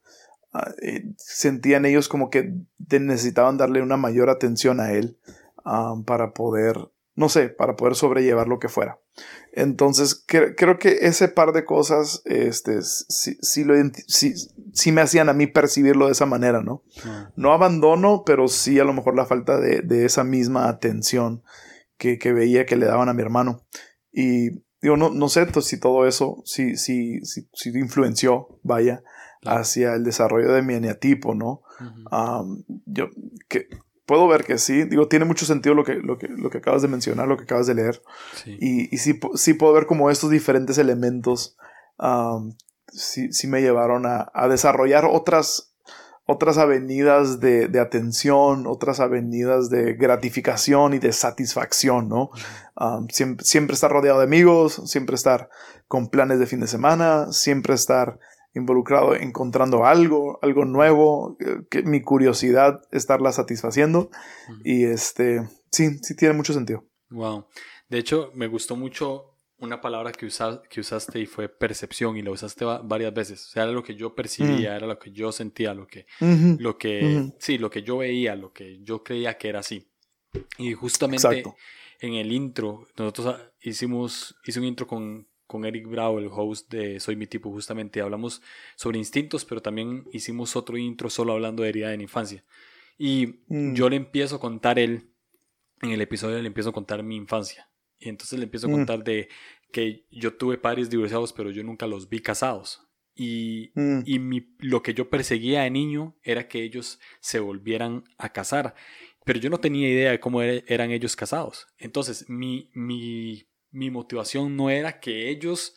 Ah, eh, sentían ellos como que necesitaban darle una mayor atención a él ah, para poder, no sé, para poder sobrellevar lo que fuera. Entonces, creo que ese par de cosas, este, sí, lo, sí, me hacían a mí percibirlo de esa manera, ¿no? No abandono, pero sí a lo mejor la falta de, esa misma atención que, veía que le daban a mi hermano. Y digo, no, no sé si todo eso sí, sí, sí, sí influenció, vaya, hacia el desarrollo de mi eneatipo, ¿no? yo que, puedo ver que sí, digo, tiene mucho sentido lo que, lo que, lo que acabas de mencionar, lo que acabas de leer. Y, y sí, sí, puedo ver como estos diferentes elementos sí, sí, me llevaron a, a, desarrollar otras, otras avenidas de, de, atención, otras avenidas de gratificación y de satisfacción, ¿no? siempre, siempre estar rodeado de amigos, siempre estar con planes de fin de semana, siempre estar involucrado encontrando algo, algo nuevo, eh, que mi curiosidad estarla satisfaciendo. Y este, sí, sí tiene mucho sentido. Wow. De hecho, me gustó mucho una palabra que, que usaste y fue percepción y la usaste varias veces. O sea, era lo que yo percibía, era lo que yo sentía, lo que, lo que, sí, lo que yo veía, lo que yo creía que era así. Y justamente en el intro, nosotros hicimos, hice un intro con, con Eric Bravo, el host de Soy mi tipo, justamente hablamos sobre instintos, pero también hicimos otro intro solo hablando de herida en infancia. Y mm. yo le empiezo a contar él, en el episodio le empiezo a contar mi infancia. Y entonces le empiezo a mm. contar de que yo tuve padres divorciados, pero yo nunca los vi casados. Y, mm. y mi, lo que yo perseguía de niño era que ellos se volvieran a casar. Pero yo no tenía idea de cómo eran ellos casados. Entonces, mi, mi mi motivación no era que ellos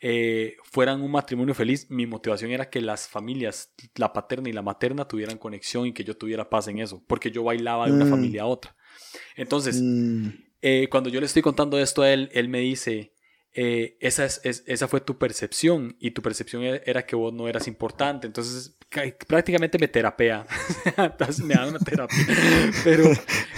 eh, fueran un matrimonio feliz, mi motivación era que las familias, la paterna y la materna, tuvieran conexión y que yo tuviera paz en eso, porque yo bailaba de una mm. familia a otra. Entonces, mm. Eh, cuando yo le estoy contando esto a él, él me dice, eh, esa, es, esa fue tu percepción y tu percepción e, era que vos no eras importante. Entonces, prácticamente me terapea. me da una terapia. Pero,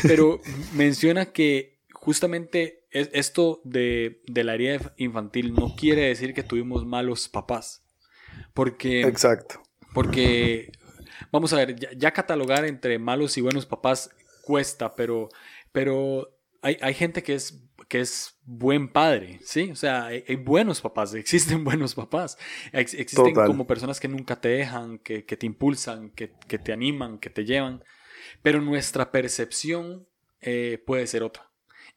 pero menciona que justamente esto de, de la herida infantil no quiere decir que tuvimos malos papás. Porque. Exacto. Porque, vamos a ver, ya, catalogar entre malos y buenos papás cuesta, pero, pero hay, hay gente que es que es buen padre, ¿sí? O sea, hay, buenos papás, existen buenos papás, existen como personas que nunca te dejan, que, te impulsan, que, te animan, que te llevan, pero nuestra percepción eh, puede ser otra.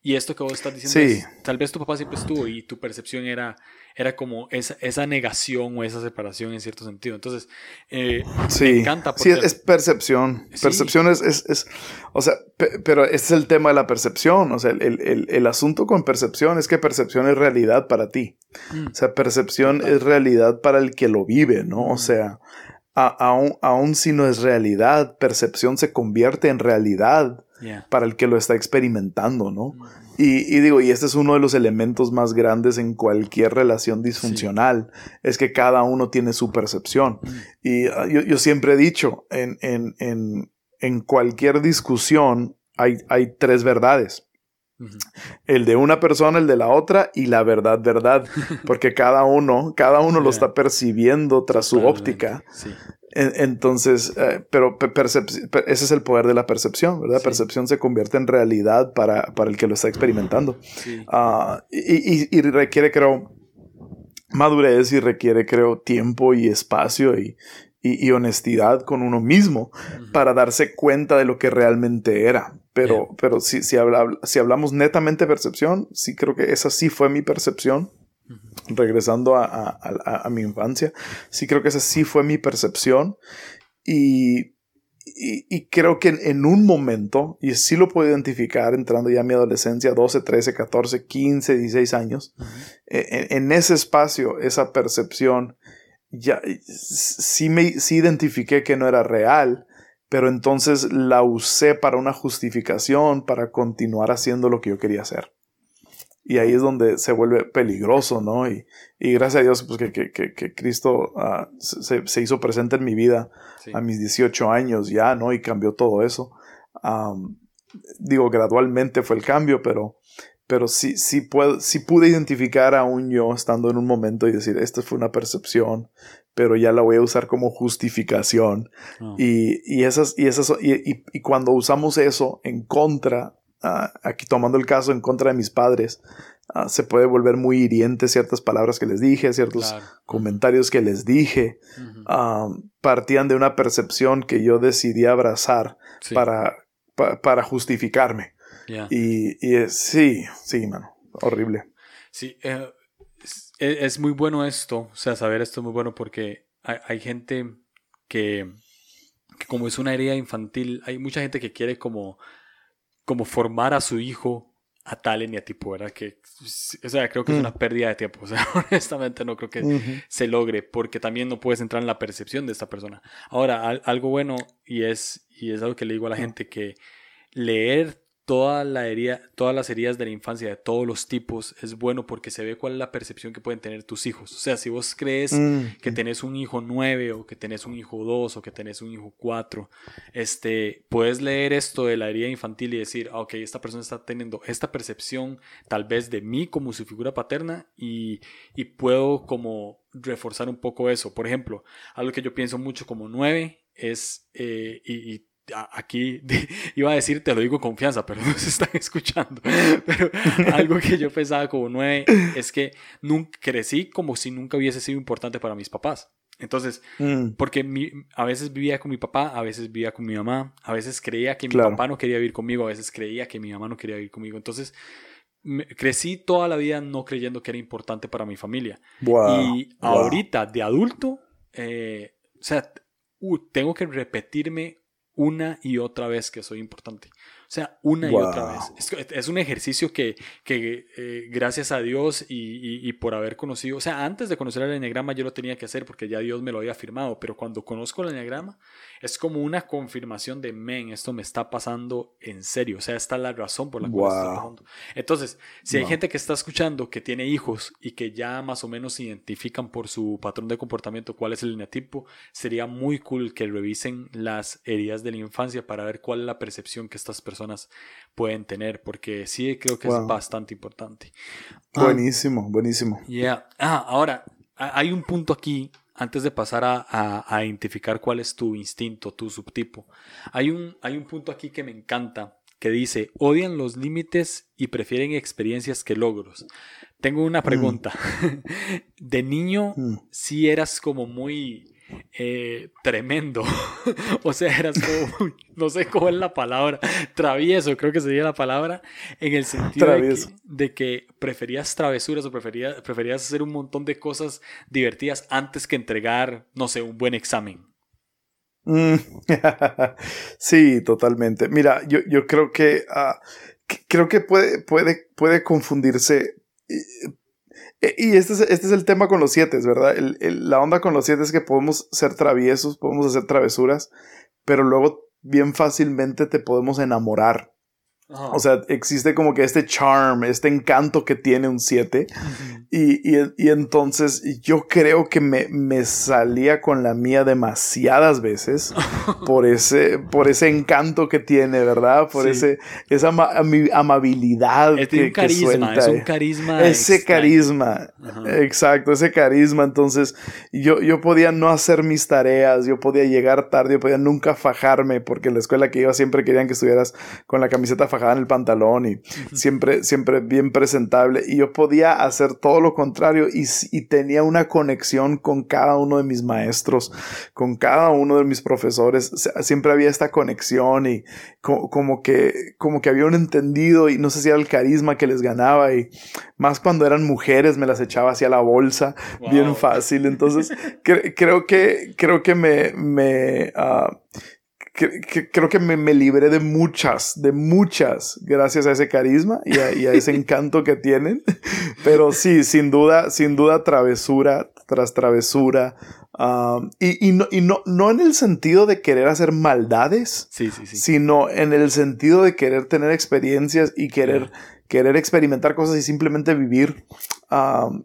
Y esto que vos estás diciendo, tal vez tu papá siempre estuvo y tu percepción era, era como esa, esa negación o esa separación en cierto sentido. Entonces, eh, sí. me encanta. Porque... Sí, es percepción. Percepción es, es, o sea, pero este es el tema de la percepción. O sea, el, el, el, asunto con percepción es que percepción es realidad para ti. Mm. O sea, percepción es realidad para el que lo vive, ¿no? O mm. sea, aún, aún si no es realidad, percepción se convierte en realidad para el que lo está experimentando, ¿no? Y, digo, y este es uno de los elementos más grandes en cualquier relación disfuncional, es que cada uno tiene su percepción. Mm. Y ah, yo, siempre he dicho, en, en, en, en cualquier discusión hay, hay tres verdades. El de una persona, el de la otra y la verdad, verdad. Porque cada uno, cada uno lo está percibiendo tras su óptica. Entonces, eh, pero ese es el poder de la percepción, ¿verdad? Percepción se convierte en realidad para, para, el que lo está experimentando. Ah, y, y, requiere, creo, madurez y requiere, creo, tiempo y espacio y, y honestidad con uno mismo para darse cuenta de lo que realmente era. Pero, pero si, si, si hablamos netamente percepción, sí creo que esa sí fue mi percepción regresando a, mi infancia, sí creo que esa sí fue mi percepción y, y, creo que en, un momento, y sí lo puedo identificar entrando ya a mi adolescencia, 12, 13, 14, 15, 16 años, e, en, ese espacio, esa percepción, ya sí, me, sí identifiqué que no era real, pero entonces la usé para una justificación, para continuar haciendo lo que yo quería hacer. Y ahí es donde se vuelve peligroso, ¿no? Y, y gracias a Dios pues, que, que, que, Cristo uh, se, se, hizo presente en mi vida a mis 18 años ya, ¿no? Y cambió todo eso. Um, digo, gradualmente fue el cambio, pero, pero sí, sí, puedo, sí pude identificar a un yo estando en un momento y decir, esta fue una percepción, pero ya la voy a usar como justificación. Ah. Y, y, esas, y, esas, y, y, y cuando usamos eso en contra Ah, aquí tomando el caso en contra de mis padres, ah, se puede volver muy hiriente ciertas palabras que les dije, ciertos comentarios que les dije, ah, partían de una percepción que yo decidí abrazar para, para justificarme. Y, y sí, sí, mano, horrible. Sí, eh, e, es, muy bueno esto, o sea, saber esto es muy bueno porque hay, hay gente que, que, como es una herida infantil, hay mucha gente que quiere como como formar a su hijo a tal eneatipo, ¿verdad? Que, o sea, creo que es mm. una pérdida de tiempo. O sea, honestamente no creo que se logre porque también no puedes entrar en la percepción de esta persona. Ahora, algo bueno y es, y es algo que le digo a la gente que leer toda la herida, todas las heridas de la infancia de todos los tipos es bueno porque se ve cuál es la percepción que pueden tener tus hijos. O sea, si vos crees mm. que tenés un hijo nueve o que tenés un hijo dos o que tenés un hijo cuatro, este, puedes leer esto de la herida infantil y decir, ah, ok, esta persona está teniendo esta percepción tal vez de mí como su figura paterna y, y puedo como reforzar un poco eso. Por ejemplo, algo que yo pienso mucho como nueve es, eh, y aquí iba a decir, te lo digo con confianza, pero no se están escuchando. Pero algo que yo pensaba como nueve es que nunca, crecí como si nunca hubiese sido importante para mis papás. Entonces, mm. porque a veces vivía con mi papá, a veces vivía con mi mamá, a veces creía que mi papá no quería vivir conmigo, a veces creía que mi mamá no quería vivir conmigo. Entonces, crecí toda la vida no creyendo que era importante para mi familia. y ahorita, de adulto, eh, o sea, uh, tengo que repetirme una y otra vez que soy importante. O sea, una y otra vez. Es, un ejercicio que, que eh, gracias a Dios y, y, por haber conocido, o sea, antes de conocer el enneagrama yo lo tenía que hacer porque ya Dios me lo había firmado, pero cuando conozco el enneagrama es como una confirmación de, men, esto me está pasando en serio. O sea, esta es la razón por la cual está pasando. Entonces, si hay gente que está escuchando que tiene hijos y que ya más o menos identifican por su patrón de comportamiento cuál es el eneatipo, sería muy cool que revisen las heridas de la infancia para ver cuál es la percepción que estas personas pueden tener, porque sí creo que es bastante importante. Ah, buenísimo, buenísimo. Yeah. Ah, ahora, hay un punto aquí, antes de pasar a, a, identificar cuál es tu instinto, tu subtipo. Hay un, hay un punto aquí que me encanta, que dice, odian los límites y prefieren experiencias que logros. Tengo una mm. pregunta. de niño, mm. si eras como muy eh, tremendo. o sea, eras como, no sé cómo es la palabra, travieso, creo que sería la palabra, en el sentido de que, preferías travesuras o preferías, preferías hacer un montón de cosas divertidas antes que entregar, no sé, un buen examen. Mm, sí, totalmente. Mira, yo, yo creo que ah, creo que puede, puede, puede confundirse e, y este es, este es el tema con los siete, ¿verdad? la onda con los siete es que podemos ser traviesos, podemos hacer travesuras, pero luego bien fácilmente te podemos enamorar o sea, existe como que este charm, este encanto que tiene un 7. y, y, entonces yo creo que me, me, salía con la mía demasiadas veces por ese, por ese encanto que tiene, ¿verdad? Por ese, esa amabilidad es que, un carisma, Es un carisma. Ese carisma. Exacto, ese carisma. Entonces yo, yo podía no hacer mis tareas, yo podía llegar tarde, yo podía nunca fajarme porque en la escuela que iba siempre querían que estuvieras con la camiseta fajada en el pantalón y siempre, siempre bien presentable. Y yo podía hacer todo lo contrario y, tenía una conexión con cada uno de mis maestros, con cada uno de mis profesores. Siempre había esta conexión y como, que, como que había un entendido y no sé si era el carisma que les ganaba y más cuando eran mujeres me las echaba hacia la bolsa bien fácil. Entonces creo que, creo que me, me, ah, creo que me, me, libré de muchas, de muchas, gracias a ese carisma y a, ese encanto que tienen. Pero sí, sin duda, sin duda, travesura tras travesura. Um, y, y, no, y no, no en el sentido de querer hacer maldades, sí, sí, sí. sino en el sentido de querer tener experiencias y querer, querer experimentar cosas y simplemente vivir,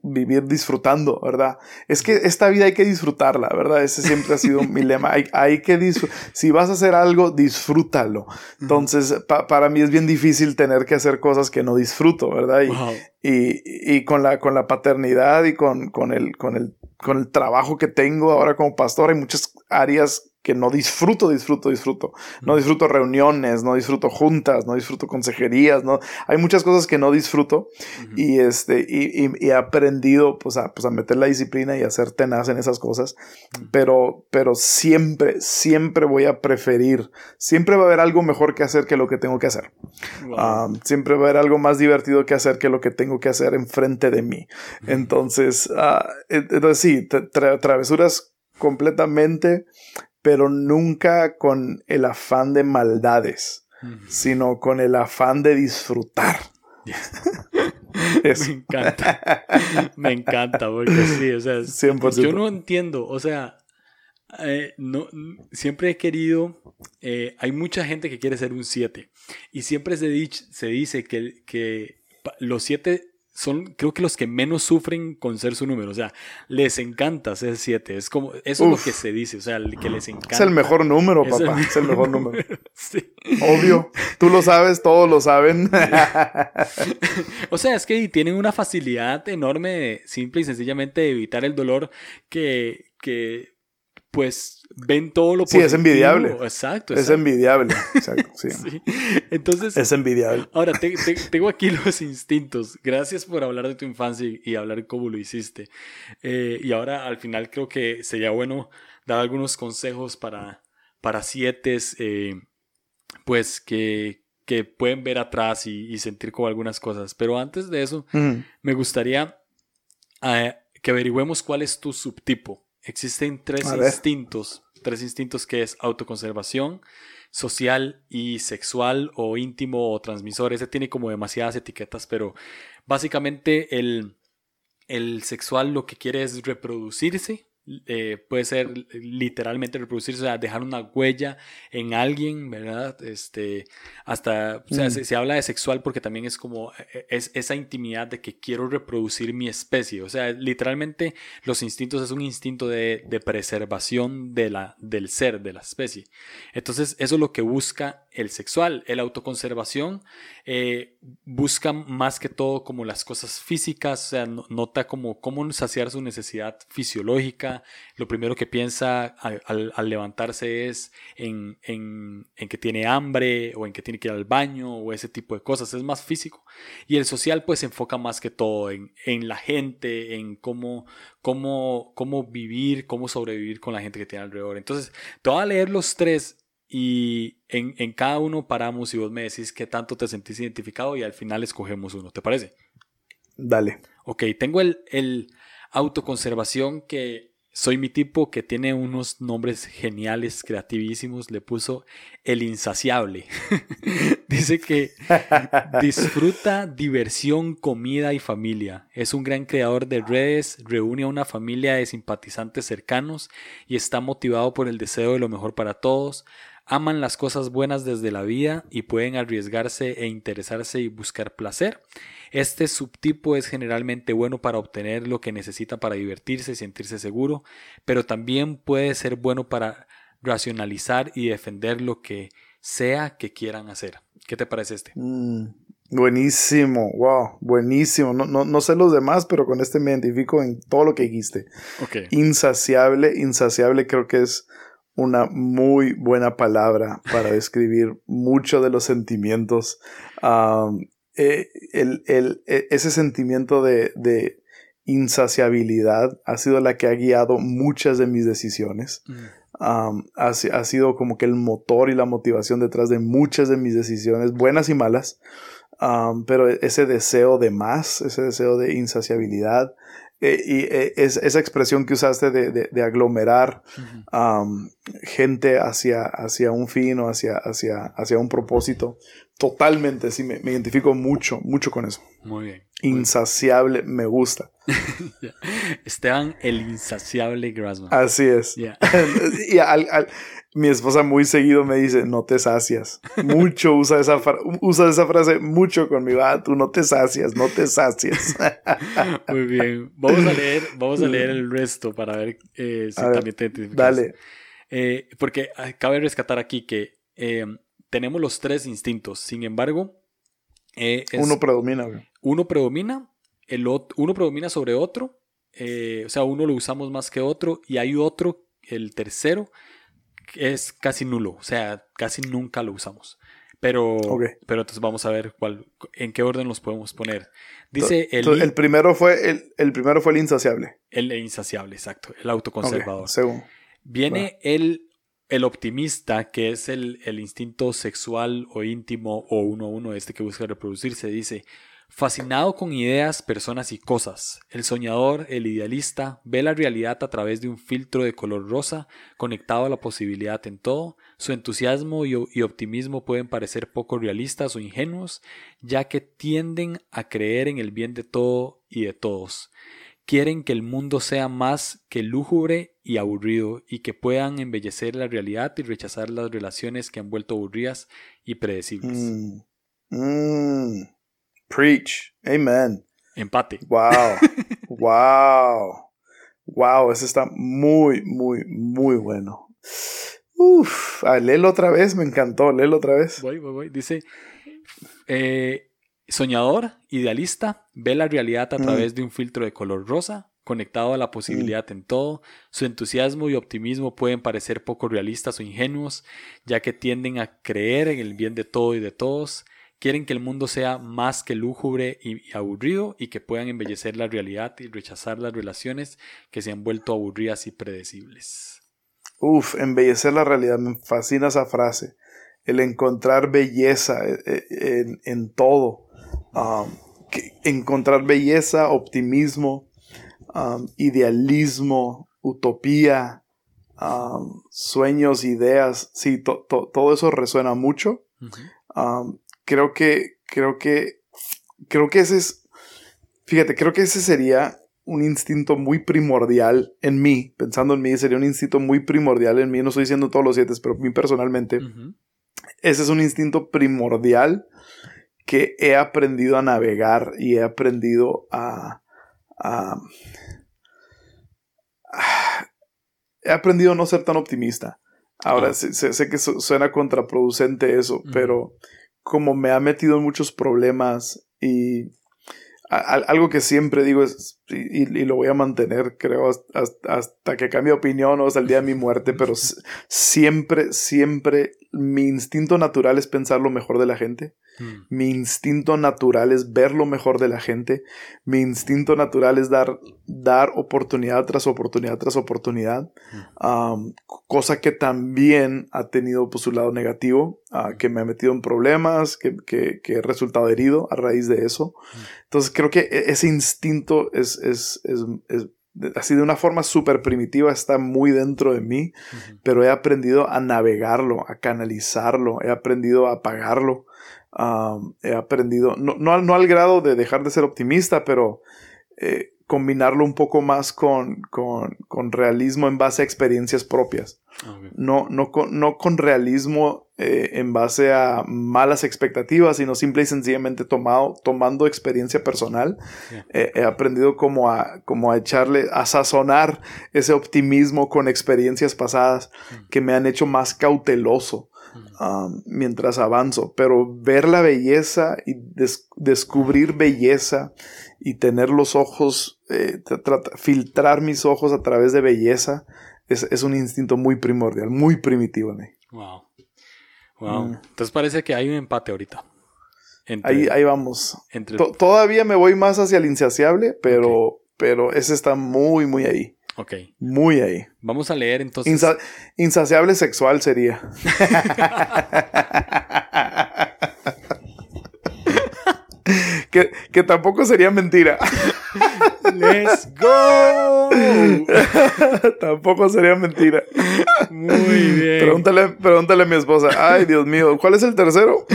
vivir disfrutando, ¿verdad? Es que esta vida hay que disfrutarla, ¿verdad? Ese siempre ha sido mi lema. Hay, hay que Si vas a hacer algo, disfrútalo. Entonces, para mí es bien difícil tener que hacer cosas que no disfruto, ¿verdad? Y, y, y con, la, con la paternidad y con, con, el, con, el, con el trabajo que tengo ahora como pastor, hay muchas áreas que no disfruto, disfruto, disfruto. No disfruto reuniones, no disfruto juntas, no disfruto consejerías, no. Hay muchas cosas que no disfruto y este, y, he aprendido pues a, pues a meter la disciplina y a ser tenaz en esas cosas. Pero, pero siempre, siempre voy a preferir, siempre va a haber algo mejor que hacer que lo que tengo que hacer. siempre va a haber algo más divertido que hacer que lo que tengo que hacer enfrente de mí. Entonces, uh, entonces sí, travesuras completamente pero nunca con el afán de maldades, sino con el afán de disfrutar. Me encanta. Me encanta, porque sí, o sea, yo no entiendo, o sea, eh, no, siempre he querido, eh, hay mucha gente que quiere ser un 7 y siempre se, se dice que, que los 7 son creo que los que menos sufren con ser su número. O sea, les encanta ser 7. Es como, eso es lo que se dice, o sea, que les encanta. Es el mejor número, papá. es el mejor número. sí. Obvio. Tú lo sabes, todos lo saben. o sea, es que tienen una facilidad enorme, simple y sencillamente de evitar el dolor que, que pues ven todo lo positivo. Sí, es envidiable. Exacto. Es envidiable. Exacto, sí. Entonces. Es envidiable. Ahora, tengo aquí los instintos. Gracias por hablar de tu infancia y, hablar cómo lo hiciste. Eh, y ahora, al final, creo que sería bueno dar algunos consejos para, para siete, eh, pues que, que pueden ver atrás y, sentir como algunas cosas. Pero antes de eso, me gustaría eh, que averigüemos cuál es tu subtipo. Existen tres instintos, tres instintos que es autoconservación, social y sexual o íntimo o transmisor. Ese tiene como demasiadas etiquetas, pero básicamente el, el sexual lo que quiere es reproducirse eh, puede ser literalmente reproducirse, o sea, dejar una huella en alguien, ¿verdad? Este, hasta, o sea, mm. se, habla de sexual porque también es como, e, es esa intimidad de que quiero reproducir mi especie, o sea, literalmente los instintos es un instinto de, de preservación de la, del ser, de la especie. Entonces, eso es lo que busca el sexual, el autoconservación eh, busca más que todo como las cosas físicas, o sea, nota como cómo saciar su necesidad fisiológica. Lo primero que piensa al, levantarse es en, que tiene hambre o en que tiene que ir al baño o ese tipo de cosas. Es más físico. Y el social pues enfoca más que todo en, la gente, en cómo, cómo, cómo vivir, cómo sobrevivir con la gente que tiene alrededor. Entonces, te voy a leer los tres y en, en, cada uno paramos y vos me decís qué tanto te sentís identificado y al final escogemos uno, ¿te parece? Dale. Ok, tengo el, el autoconservación que soy mi tipo que tiene unos nombres geniales, creativísimos. Le puso el insaciable. Dice que disfruta diversión, comida y familia. Es un gran creador de redes, reúne a una familia de simpatizantes cercanos y está motivado por el deseo de lo mejor para todos aman las cosas buenas desde la vida y pueden arriesgarse e interesarse y buscar placer. Este subtipo es generalmente bueno para obtener lo que necesita para divertirse y sentirse seguro, pero también puede ser bueno para racionalizar y defender lo que sea que quieran hacer. ¿Qué te parece este? Mm, buenísimo, wow, buenísimo. No, no, no, sé los demás, pero con este me identifico en todo lo que dijiste. Insaciable, insaciable creo que es una muy buena palabra para describir mucho de los sentimientos. Eh, el, el, e, ese sentimiento de, de, insaciabilidad ha sido la que ha guiado muchas de mis decisiones. Mm. ha, ha, sido como que el motor y la motivación detrás de muchas de mis decisiones, buenas y malas. pero ese deseo de más, ese deseo de insaciabilidad, eh, y eh, es, esa expresión que usaste de, de, aglomerar gente hacia, hacia un fin o hacia, hacia, hacia un propósito, totalmente, sí, me, identifico mucho, mucho con eso. Muy bien. Insaciable, me gusta. Esteban, el insaciable Grassman. Así es. y al, mi esposa muy seguido me dice, no te sacias. Mucho usa esa, usa esa frase mucho conmigo. Ah, tú no te sacias, no te sacias. Muy bien. Vamos a leer, vamos a leer el resto para ver eh, si también te identificas. Dale. Eh, porque cabe rescatar aquí que eh, tenemos los tres instintos. Sin embargo, uno predomina. Uno predomina, el uno predomina sobre otro. o sea, uno lo usamos más que otro y hay otro, el tercero, es casi nulo, o sea, casi nunca lo usamos. Pero, pero entonces vamos a ver cuál, en qué orden los podemos poner. Dice el, el primero fue el, el, primero fue el insaciable. El insaciable, exacto, el autoconservador. según. Viene el, el optimista, que es el, el instinto sexual o íntimo o uno a uno, este que busca reproducirse, dice, Fascinado con ideas, personas y cosas, el soñador, el idealista, ve la realidad a través de un filtro de color rosa conectado a la posibilidad en todo. Su entusiasmo y, optimismo pueden parecer poco realistas o ingenuos, ya que tienden a creer en el bien de todo y de todos. Quieren que el mundo sea más que lúgubre y aburrido y que puedan embellecer la realidad y rechazar las relaciones que han vuelto aburridas y predecibles. Mm. Mm. Preach. Amen. Empate. Wow. wow. Wow, ese está muy, muy, muy bueno. Uf, a léelo otra vez, me encantó, léelo otra vez. Voy, voy, voy. Dice, eh, soñador, idealista, ve la realidad a mm. través de un filtro de color rosa, conectado a la posibilidad mm. en todo. Su entusiasmo y optimismo pueden parecer poco realistas o ingenuos, ya que tienden a creer en el bien de todo y de todos. Quieren que el mundo sea más que lúgubre y aburrido y que puedan embellecer la realidad y rechazar las relaciones que se han vuelto aburridas y predecibles. Uf, embellecer la realidad, me fascina esa frase. El encontrar belleza eh, eh, en, todo. Um, encontrar belleza, optimismo, um, idealismo, utopía, sueños, ideas, sí, todo eso resuena mucho. Creo que, creo que, creo que ese es, fíjate, creo que ese sería un instinto muy primordial en mí, pensando en mí, sería un instinto muy primordial en mí, no estoy diciendo todos los siete, pero mí personalmente, ese es un instinto primordial que he aprendido a navegar y he aprendido a, he aprendido a no ser tan optimista. Ahora, sé, que suena contraproducente eso, pero como me ha metido en muchos problemas y algo que siempre digo es, y, lo voy a mantener, creo, hasta, que cambie opinión o hasta el día de mi muerte, pero siempre, siempre mi instinto natural es pensar lo mejor de la gente. Mm. Mi instinto natural es ver lo mejor de la gente. Mi instinto natural es dar, dar oportunidad tras oportunidad tras oportunidad. Mm. cosa que también ha tenido pues, su lado negativo, ah, mm. que me ha metido en problemas, que, que, he resultado herido a raíz de eso. Entonces creo que e, ese instinto es, es, es, es así de una forma súper primitiva, está muy dentro de mí, pero he aprendido a navegarlo, a canalizarlo, he aprendido a apagarlo, he aprendido, no, no, al grado de dejar de ser optimista, pero eh, combinarlo un poco más con, con, con, realismo en base a experiencias propias. Ah, no, no, con, no con realismo eh, en base a malas expectativas, sino simple y sencillamente tomado, tomando experiencia personal. Eh, he aprendido como a, como a echarle, a sazonar ese optimismo con experiencias pasadas mm. que me han hecho más cauteloso Um, mientras avanzo, pero ver la belleza y descubrir belleza y tener los ojos, eh, filtrar mis ojos a través de belleza, es, un instinto muy primordial, muy primitivo en mí. Wow. Wow. Mm. Entonces parece que hay un empate ahorita. ahí, ahí vamos. todavía me voy más hacia el insaciable, pero, pero ese está muy, muy ahí. Ok. Muy ahí. Vamos a leer entonces. insaciable sexual sería. que, que, tampoco sería mentira. Let's go. tampoco sería mentira. Muy bien. Pregúntale, pregúntale a mi esposa. Ay, Dios mío, ¿cuál es el tercero?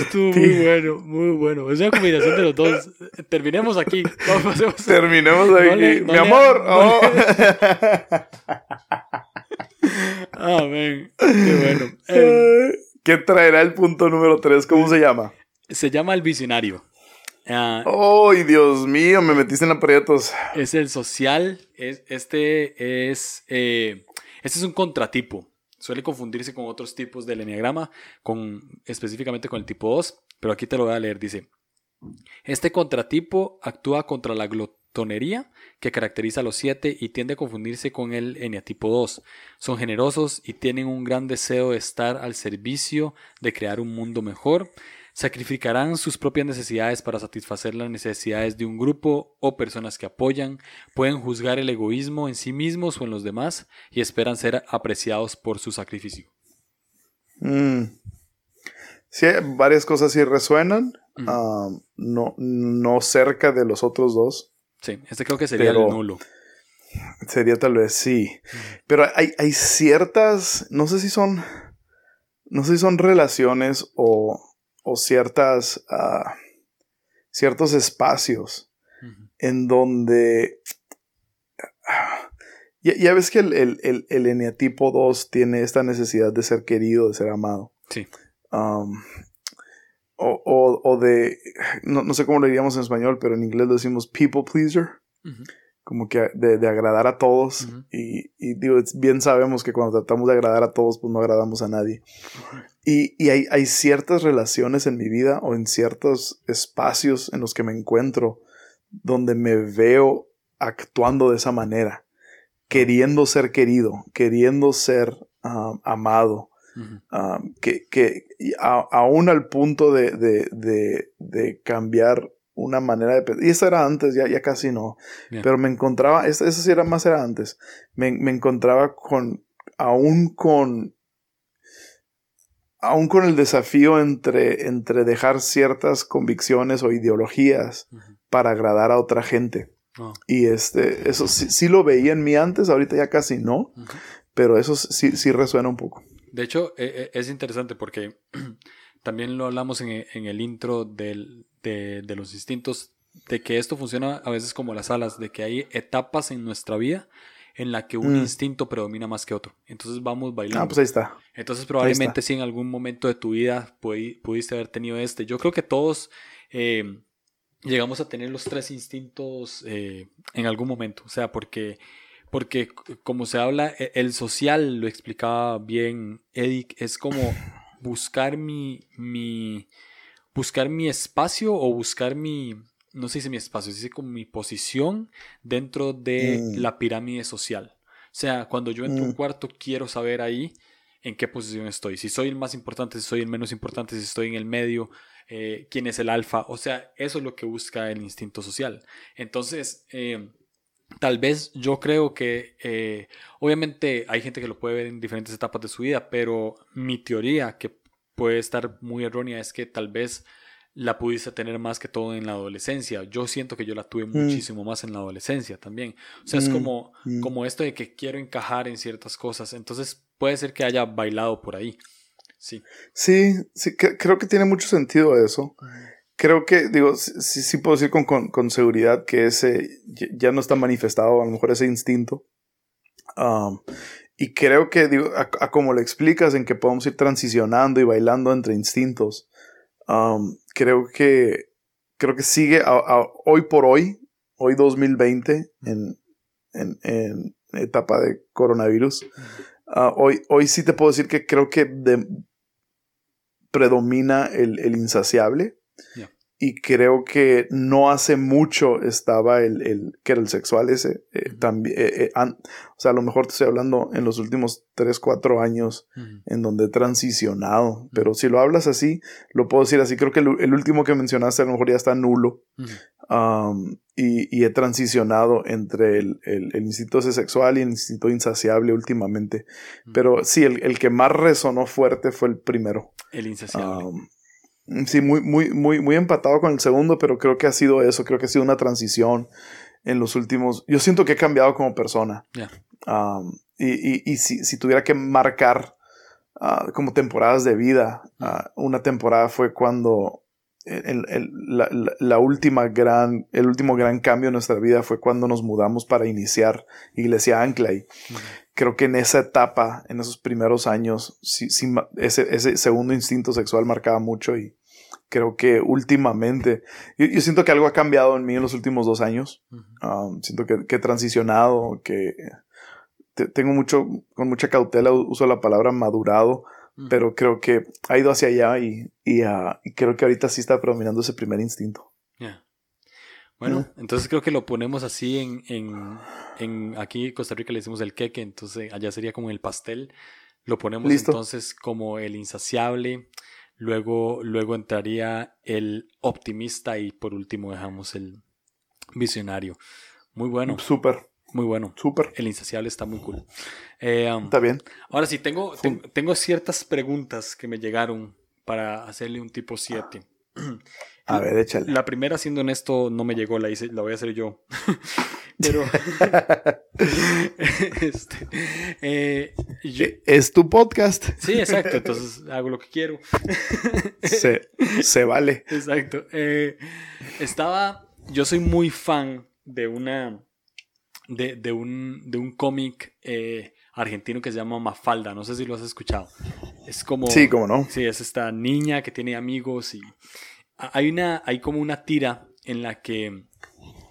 Estuvo muy bueno, muy bueno. Es una combinación de los dos. Terminemos aquí. Terminemos aquí. Mi amor. Oh. Amén. Qué bueno. Em, ¿Qué traerá el punto número 3? ¿Cómo se llama? Se llama el visionario. ¡Ay, Dios mío! Me metiste en aprietos. Es el social. Es, este es. Eh, este es un contratipo suele confundirse con otros tipos del enneagrama, con, específicamente con el tipo 2, pero aquí te lo voy a leer. Dice, este contratipo actúa contra la glotonería que caracteriza a los 7 y tiende a confundirse con el eneatipo 2. Son generosos y tienen un gran deseo de estar al servicio de crear un mundo mejor sacrificarán sus propias necesidades para satisfacer las necesidades de un grupo o personas que apoyan, pueden juzgar el egoísmo en sí mismos o en los demás y esperan ser apreciados por su sacrificio. Mm. Sí, varias cosas sí resuenan, ah, no, no cerca de los otros dos. Sí, este creo que sería el nulo. Sería tal vez sí. Pero hay, hay ciertas, no sé si son, no sé si son relaciones o, o ciertas, ah, ciertos espacios en donde... ya, ves que el, el, el, eneatipo 2 tiene esta necesidad de ser querido, de ser amado. Sí. O, de, no, sé cómo lo diríamos en español, pero en inglés lo decimos people pleaser como que de, agradar a todos. y, digo, bien sabemos que cuando tratamos de agradar a todos, pues no agradamos a nadie. Y, y hay, hay, ciertas relaciones en mi vida o en ciertos espacios en los que me encuentro donde me veo actuando de esa manera, queriendo ser querido, queriendo ser ah, amado. Que, que aún al punto de, de, de, de cambiar una manera de Y eso era antes, ya, ya casi no. Pero me encontraba, eso, sí era más era antes. Me, encontraba con, aún con, aún con el desafío entre, entre dejar ciertas convicciones o ideologías para agradar a otra gente. Ah. Y este, eso sí, lo veía en mí antes, ahorita ya casi no, pero eso sí, sí resuena un poco. De hecho, e, e, es interesante porque también lo hablamos en, el intro de, de, los instintos, de que esto funciona a veces como las alas, de que hay etapas en nuestra vida en la que un mm. instinto predomina más que otro. Entonces vamos bailando. Ah, pues ahí está. Entonces probablemente si en algún momento de tu vida pudiste haber tenido este. Yo creo que todos eh, llegamos a tener los tres instintos eh, en algún momento. O sea, porque, porque como se habla, e, el social, lo explicaba bien Edic, es como buscar mi, mi, buscar mi espacio o buscar mi, no sé si mi espacio, dice como mi posición dentro de mm. la pirámide social. O sea, cuando yo entro a un mm. cuarto, quiero saber ahí en qué posición estoy. Si soy el más importante, si soy el menos importante, si estoy en el medio, eh, quién es el alfa. O sea, eso es lo que busca el instinto social. Entonces, eh, tal vez yo creo que, eh, obviamente hay gente que lo puede ver en diferentes etapas de su vida, pero mi teoría, que puede estar muy errónea, es que tal vez la pudiste tener más que todo en la adolescencia. Yo siento que yo la tuve mm. muchísimo más en la adolescencia también. O sea, es mm, como, mm. como esto de que quiero encajar en ciertas cosas. Entonces puede ser que haya bailado por ahí. Sí. Sí, sí creo que tiene mucho sentido eso. Creo que, digo, sí, sí puedo decir con, con, seguridad que ese ya no está manifestado, a lo mejor ese instinto. Um, y creo que, digo, a, como lo explicas, en que podemos ir transicionando y bailando entre instintos, um, creo que creo que sigue hoy por hoy, hoy 2020, en, en, etapa de coronavirus. Ah, hoy, hoy sí te puedo decir que creo que predomina el, el insaciable y creo que no hace mucho estaba el, el que era el sexual ese eh, también eh, eh, o sea a lo mejor te estoy hablando en los últimos 3, 4 años en donde he transicionado pero si lo hablas así lo puedo decir así creo que el, último que mencionaste a lo mejor ya está nulo y, y, he transicionado entre el, el, el, instinto sexual y el instinto insaciable últimamente pero sí el, el que más resonó fuerte fue el primero. El insaciable sí, muy, muy, muy, muy empatado con el segundo, pero creo que ha sido eso, creo que ha sido una transición en los últimos. Yo siento que he cambiado como persona. y, y, si, si, tuviera que marcar ah, como temporadas de vida, ah, una temporada fue cuando el, el, la, la, última gran, el último gran cambio en nuestra vida fue cuando nos mudamos para iniciar Iglesia Ancla. Y creo que en esa etapa, en esos primeros años, sí, sí, ese, ese, segundo instinto sexual marcaba mucho y creo que últimamente, yo, siento que algo ha cambiado en mí en los últimos dos años. Um, siento que, que, he transicionado, que tengo mucho, con mucha cautela uso la palabra madurado pero creo que ha ido hacia allá y, ah, y, creo que ahorita sí está predominando ese primer instinto. Bueno, entonces creo que lo ponemos así en, en, en, aquí en Costa Rica le decimos el queque, entonces allá sería como el pastel. Lo ponemos entonces como el insaciable, luego, luego entraría el optimista y por último dejamos el visionario. Muy bueno. Súper. Muy bueno. Súper. El insaciable está muy cool. Eh, um, está bien. Ahora sí, tengo, tengo ciertas preguntas que me llegaron para hacerle un tipo 7. A ver, échale. La primera, siendo honesto, no me llegó, la, hice, la voy a hacer yo. Pero. este, eh, es tu podcast. Sí, exacto. Entonces hago lo que quiero. se, se vale. Exacto. Eh, estaba. Yo soy muy fan de una de, de un, de un cómic eh, argentino que se llama Mafalda. No sé si lo has escuchado. Es como. Sí, como no. Sí, es esta niña que tiene amigos y. Hay, una, hay como una tira en la que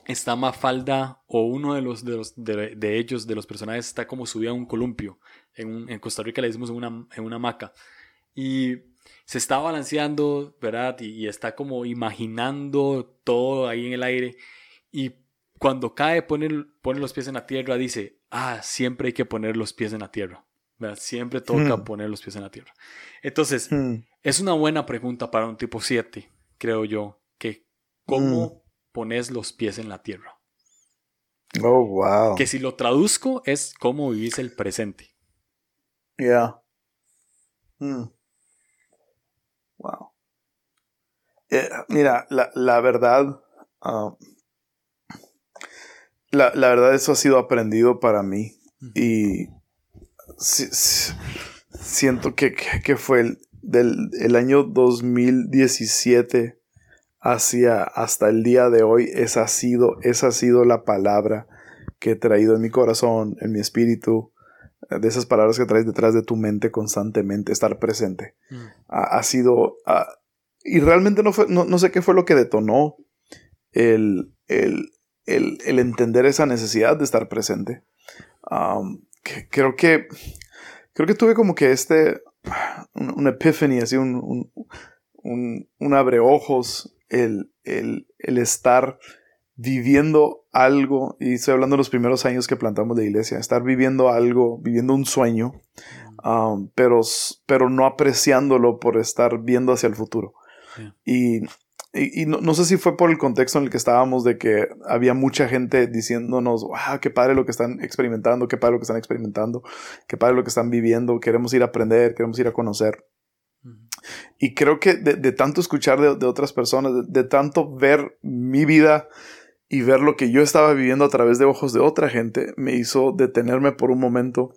está Mafalda o uno de los de, los, de, ellos, de los personajes, está como subido a un columpio. En, en Costa Rica le decimos en una, en una hamaca. Y se está balanceando, ¿verdad? Y, y, está como imaginando todo ahí en el aire. Y cuando cae, pone, pone los pies en la tierra, dice, ah, siempre hay que poner los pies en la tierra. Siempre toca hmm. poner los pies en la tierra. Entonces, hmm. es una buena pregunta para un tipo 7, creo yo, que ¿cómo hmm. pones los pies en la tierra? Oh, wow. Que si lo traduzco es cómo vivís el presente. Ya. Eh, mira, la, verdad, ah, la, verdad eso ha sido aprendido para mí y siento que, fue el, del el año 2017 hacia hasta el día de hoy, esa ha sido, esa ha sido la palabra que he traído en mi corazón, en mi espíritu, de esas palabras que traes detrás de tu mente constantemente, estar presente. Mm. Ha, sido... y realmente no, fue, no, sé qué fue lo que detonó el, el, el, entender esa necesidad de estar presente. creo que... Creo que tuve como que este... Un, epiphany, así un, un, un, un abreojos, el, el, el estar viviendo algo, y estoy hablando de los primeros años que plantamos de iglesia, estar viviendo algo, viviendo un sueño, um, pero, pero no apreciándolo por estar viendo hacia el futuro. Y, y, no, sé si fue por el contexto en el que estábamos de que había mucha gente diciéndonos, wow, qué padre lo que están experimentando, qué padre lo que están experimentando, qué padre lo que están viviendo, queremos ir a aprender, queremos ir a conocer. Y creo que de, tanto escuchar de, otras personas, de, tanto ver mi vida y ver lo que yo estaba viviendo a través de ojos de otra gente me hizo detenerme por un momento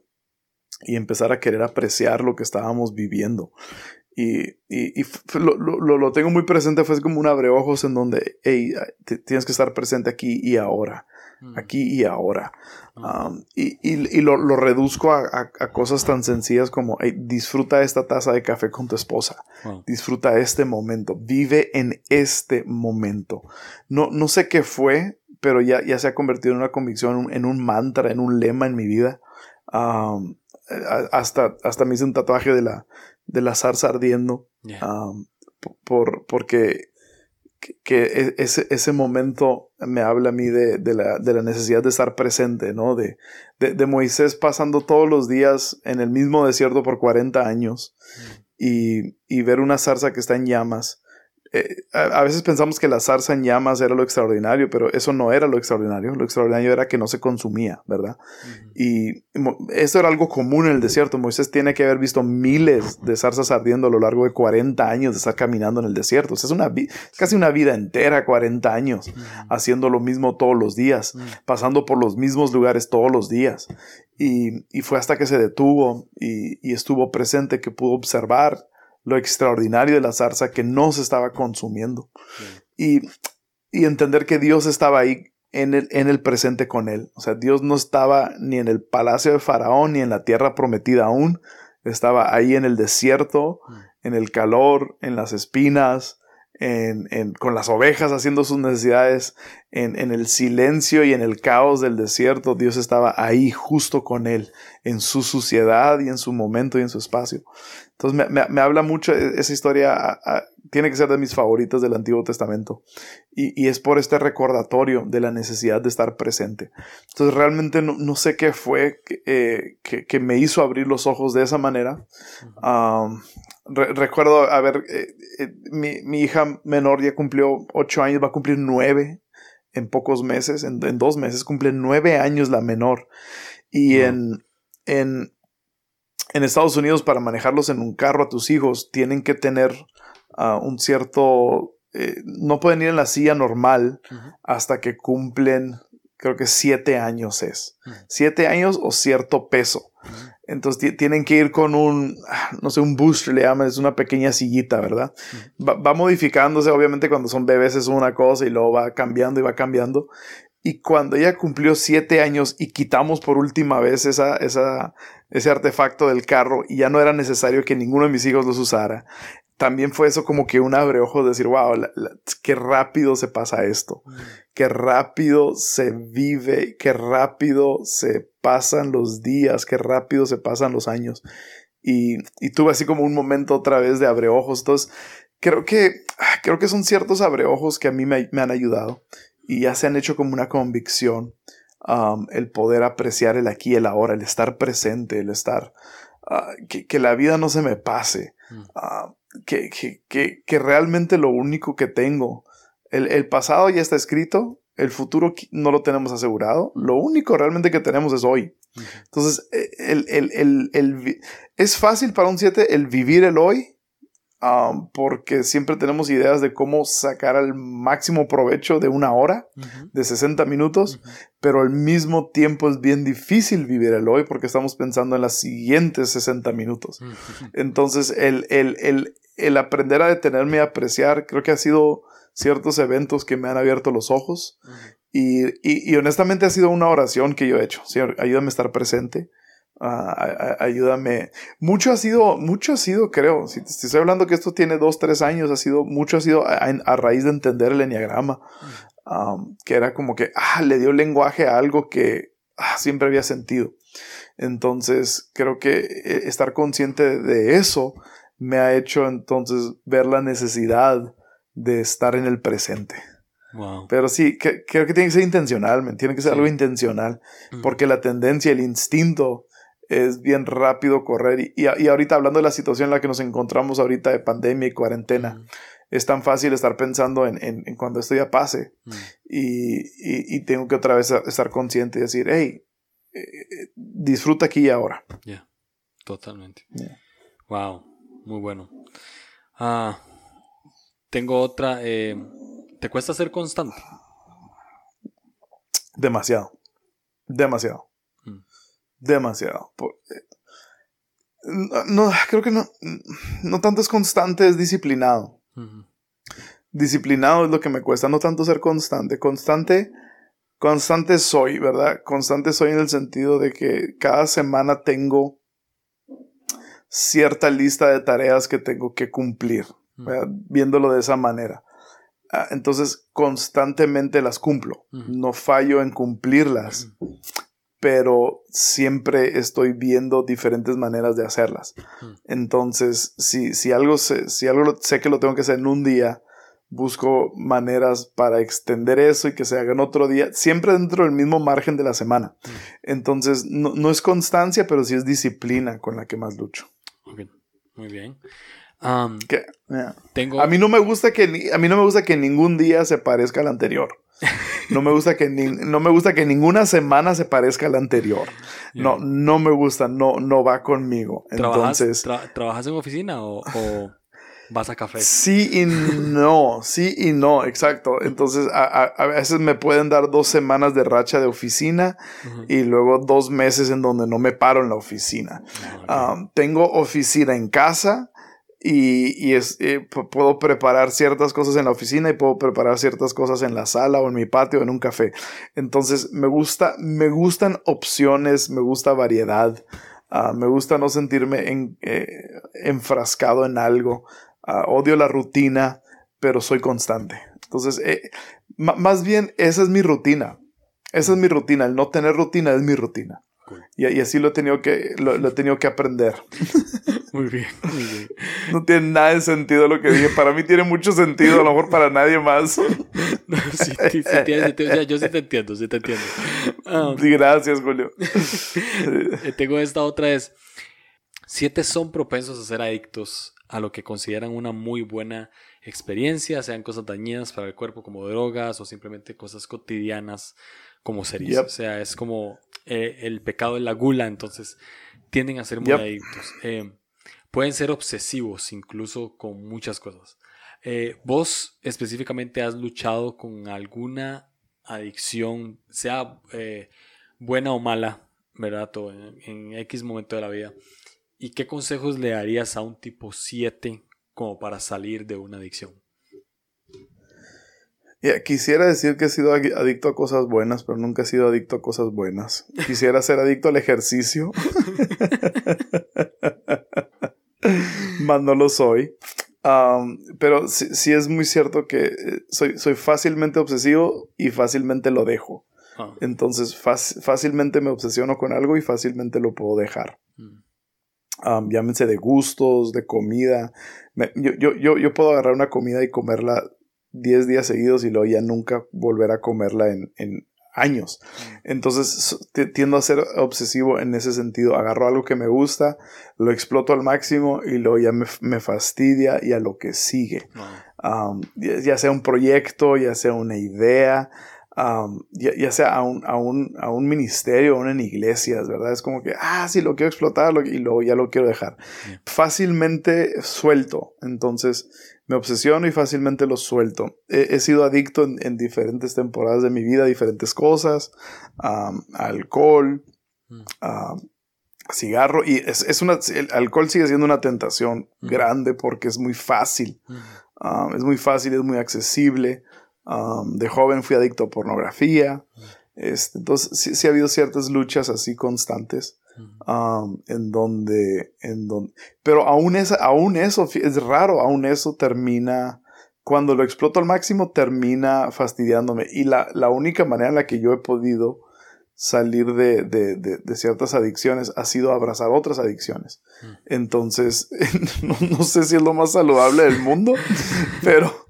y empezar a querer apreciar lo que estábamos viviendo. Y, y, lo, lo, lo, tengo muy presente, fue como un abreojos en donde, hey, tienes que estar presente aquí y ahora. Mm. aquí y ahora. Ah. Um, y, y, lo, lo, reduzco a, a, cosas tan sencillas como disfruta esta taza de café con tu esposa, disfruta este momento, vive en este momento. No, no sé qué fue, pero ya, ya se ha convertido en una convicción, en un mantra, en un lema en mi vida. Um, hasta, hasta me hice un tatuaje de la, de la zarza ardiendo. Um, por, porque que e, ese, ese momento me habla a mí de, de, la, de la, necesidad de estar presente, ¿no? De, de, de, Moisés pasando todos los días en el mismo desierto por 40 años mm. y, y, ver una zarza que está en llamas eh, a, veces pensamos que la zarza en llamas era lo extraordinario, pero eso no era lo extraordinario. Lo extraordinario era que no se consumía, ¿verdad? Y eso era algo común en el desierto. Moisés tiene que haber visto miles de zarzas ardiendo a lo largo de 40 años de estar caminando en el desierto. es una casi una vida entera, 40 años, haciendo lo mismo todos los días, pasando por los mismos lugares todos los días. Y, fue hasta que se detuvo y, y estuvo presente que pudo observar lo extraordinario de la zarza que no se estaba consumiendo. Y, entender que Dios estaba ahí en el, en el presente con él. O sea, Dios no estaba ni en el palacio de Faraón ni en la tierra prometida aún. Estaba ahí en el desierto, en el calor, en las espinas, en, con las ovejas haciendo sus necesidades, en, en, el silencio y en el caos del desierto, Dios estaba ahí justo con él, en su suciedad y en su momento y en su espacio. Entonces me, me, habla mucho, e, esa historia tiene que ser de mis favoritas del Antiguo Testamento y, y, es por este recordatorio de la necesidad de estar presente. Entonces realmente no, no sé qué fue que, eh, que, que, me hizo abrir los ojos de esa manera. recuerdo, a ver, eh, eh, mi, mi, hija menor ya cumplió ocho años, va a cumplir nueve en pocos meses, en, en dos meses cumple nueve años la menor. Y en, en, en Estados Unidos para manejarlos en un carro a tus hijos tienen que tener ah, un cierto... Eh, no pueden ir en la silla normal hasta que cumplen, creo que siete años es. Siete años o cierto peso. Entonces tienen que ir con un, ah, no sé, un booster le llaman, es una pequeña sillita, ¿verdad? Va, va, modificándose, obviamente cuando son bebés es una cosa y luego va cambiando y va cambiando. Y cuando ella cumplió siete años y quitamos por última vez esa, esa, ese artefacto del carro y ya no era necesario que ninguno de mis hijos los usara, también fue eso como que un abre ojos de decir, wow, qué rápido se pasa esto, mm. qué rápido se vive, qué rápido se pasan los días, qué rápido se pasan los años. Y, y tuve así como un momento otra vez de abre ojos. Entonces, creo que, creo que son ciertos abreojos que a mí me, me han ayudado y ya se han hecho como una convicción um, el poder apreciar el aquí, el ahora, el estar presente, el estar, uh, que, la vida no se me pase, mm. uh, que, que, que, realmente lo único que tengo, el, el, pasado ya está escrito, el futuro no lo tenemos asegurado, lo único realmente que tenemos es hoy. Entonces, e, el, el, el, es fácil para un 7 el vivir el hoy um, porque siempre tenemos ideas de cómo sacar al máximo provecho de una hora, de 60 minutos, pero al mismo tiempo es bien difícil vivir el hoy porque estamos pensando en las siguientes 60 minutos. Entonces, el, el, el, el aprender a detenerme y apreciar, creo que ha sido ciertos eventos que me han abierto los ojos. y, y, y, honestamente ha sido una oración que yo he hecho. Señor, ayúdame a estar presente. Uh, ayúdame. Mucho ha sido, mucho ha sido, creo, si te estoy hablando que esto tiene dos, tres años, ha sido, mucho ha sido a, a raíz de entender el enneagrama, um, que era como que, ah, le dio lenguaje a algo que ah, siempre había sentido. Entonces, creo que eh, estar consciente de eso me ha hecho entonces ver la necesidad de estar en el presente. Wow. Pero sí, que, creo que tiene que ser intencional, tiene que ser algo intencional, porque la tendencia, el instinto es bien rápido correr. Y, y, ahorita hablando de la situación en la que nos encontramos ahorita de pandemia y cuarentena, es tan fácil estar pensando en, en, cuando esto ya pase. y, y, tengo que otra vez estar consciente y decir, hey, eh, eh, disfruta aquí y ahora. Ya, totalmente. Wow, muy bueno. Ah, tengo otra. Eh, ¿Te cuesta ser constante? Demasiado. Demasiado demasiado. No, creo que no, no tanto es constante, es disciplinado. Disciplinado es lo que me cuesta, no tanto ser constante. Constante, constante soy, ¿verdad? Constante soy en el sentido de que cada semana tengo cierta lista de tareas que tengo que cumplir, viéndolo de esa manera. Ah, entonces, constantemente las cumplo, no fallo en cumplirlas pero siempre estoy viendo diferentes maneras de hacerlas. Entonces, si, si, algo sé, si algo sé que lo tengo que hacer en un día, busco maneras para extender eso y que se haga en otro día, siempre dentro del mismo margen de la semana. Entonces, no, es constancia, pero sí es disciplina con la que más lucho. Muy bien. tengo... A mí no me gusta que a mí no me gusta que ningún día se parezca al anterior. No me gusta que no me gusta que ninguna semana se parezca a la anterior. No, no me gusta, no, no va conmigo. Entonces, ¿Trabajas, en oficina o, vas a café? Sí y no, sí y no, exacto. Entonces, a, veces me pueden dar dos semanas de racha de oficina y luego dos meses en donde no me paro en la oficina. Ah, um, tengo oficina en casa y, es, eh, puedo preparar ciertas cosas en la oficina y puedo preparar ciertas cosas en la sala o en mi patio o en un café. Entonces me gusta, me gustan opciones, me gusta variedad, ah, me gusta no sentirme en, eh, enfrascado en algo. Ah, odio la rutina, pero soy constante. Entonces, eh, más bien esa es mi rutina. Esa es mi rutina. El no tener rutina es mi rutina. Y, así lo he tenido que, lo, he tenido que aprender. Muy bien, muy bien. No tiene nada de sentido lo que dije. Para mí tiene mucho sentido, a lo mejor para nadie más. sí, sí, tiene sentido. yo sí te entiendo, sí te entiendo. Um, gracias, Julio. Eh, tengo esta otra es, siete son propensos a ser adictos a lo que consideran una muy buena experiencia, sean cosas dañinas para el cuerpo como drogas o simplemente cosas cotidianas como series. O sea, es como eh, el pecado de la gula, entonces tienden a ser muy adictos. Eh, pueden ser obsesivos incluso con muchas cosas. Eh, vos específicamente has luchado con alguna adicción, sea buena o mala, ¿verdad? en, en, X momento de la vida. ¿Y qué consejos le darías a un tipo 7 como para salir de una adicción? Quisiera decir que he sido adicto a cosas buenas, pero nunca he sido adicto a cosas buenas. Quisiera ser adicto al ejercicio, mas no lo soy. pero sí, es muy cierto que eh, soy, soy fácilmente obsesivo y fácilmente lo dejo. Ah. Entonces fácilmente me obsesiono con algo y fácilmente lo puedo dejar. Mm. llámense de gustos, de comida. yo, yo, yo, yo, puedo agarrar una comida y comerla 10 días seguidos y luego ya nunca volver a comerla en, en años. Mm. Entonces tiendo a ser obsesivo en ese sentido. Agarro algo que me gusta, lo exploto al máximo y luego ya me, me fastidia y a lo que sigue. ya, sea un proyecto, ya sea una idea. ya, sea a un, a, un, a un ministerio o en iglesias, ¿verdad? Es como que, ah, sí, lo quiero explotar y luego ya lo quiero dejar. Fácilmente suelto, entonces me obsesiono y fácilmente lo suelto. He, sido adicto en, diferentes temporadas de mi vida a diferentes cosas, alcohol, mm. cigarro, y es, es, una, el alcohol sigue siendo una tentación grande porque es muy fácil. es muy fácil, es muy accesible. Um, de joven fui adicto a pornografía. Este, entonces sí, ha habido ciertas luchas así constantes. Um, en donde, en donde, pero aún, aún eso, es raro, aún eso termina, cuando lo exploto al máximo, termina fastidiándome. Y la, la única manera en la que yo he podido salir de, de, de, ciertas adicciones ha sido abrazar otras adicciones. Entonces, no, no, sé si es lo más saludable del mundo, pero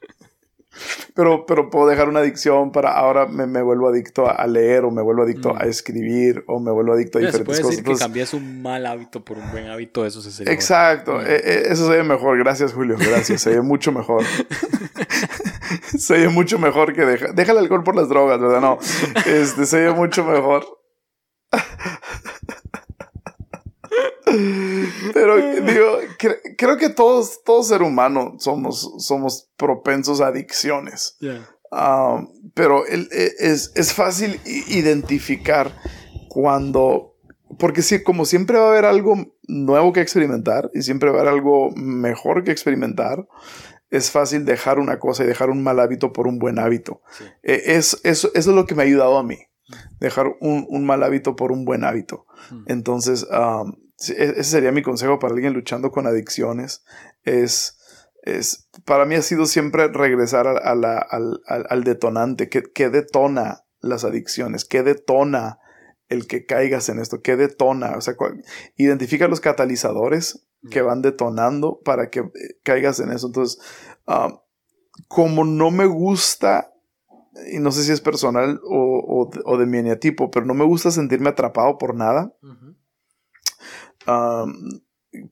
pero, pero puedo dejar una adicción para ahora me, me vuelvo adicto a, leer o me vuelvo adicto a mm. escribir o me vuelvo adicto a diferentes cosas. Decir que cambies un mal hábito por un buen hábito, eso se sería. Exacto, e, e, eso se ve mejor. Gracias, Julio. Gracias. Se ve mucho mejor. se ve mucho mejor que deja, deja el alcohol por las drogas, ¿verdad? No, este, se ve mucho mejor. Pero digo, creo que todos, todo ser humano somos, somos propensos a adicciones. Um, pero e, es, es, fácil identificar cuando, porque sí, como siempre va a haber algo nuevo que experimentar y siempre va a haber algo mejor que experimentar, es fácil dejar una cosa y dejar un mal hábito por un buen hábito. E, es, eso, eso, es lo que me ha ayudado a mí, dejar un, un mal hábito por un buen hábito. Hmm. Entonces, um, ese sería mi consejo para alguien luchando con adicciones. Es, es para mí ha sido siempre regresar a, la, al, al, detonante. ¿Qué, detona las adicciones? ¿Qué detona el que caigas en esto? ¿Qué detona? O sea, identifica los catalizadores que van detonando para que eh, caigas en eso. Entonces, ah, como no me gusta y no sé si es personal o, o, de mi eneatipo, pero no me gusta sentirme atrapado por nada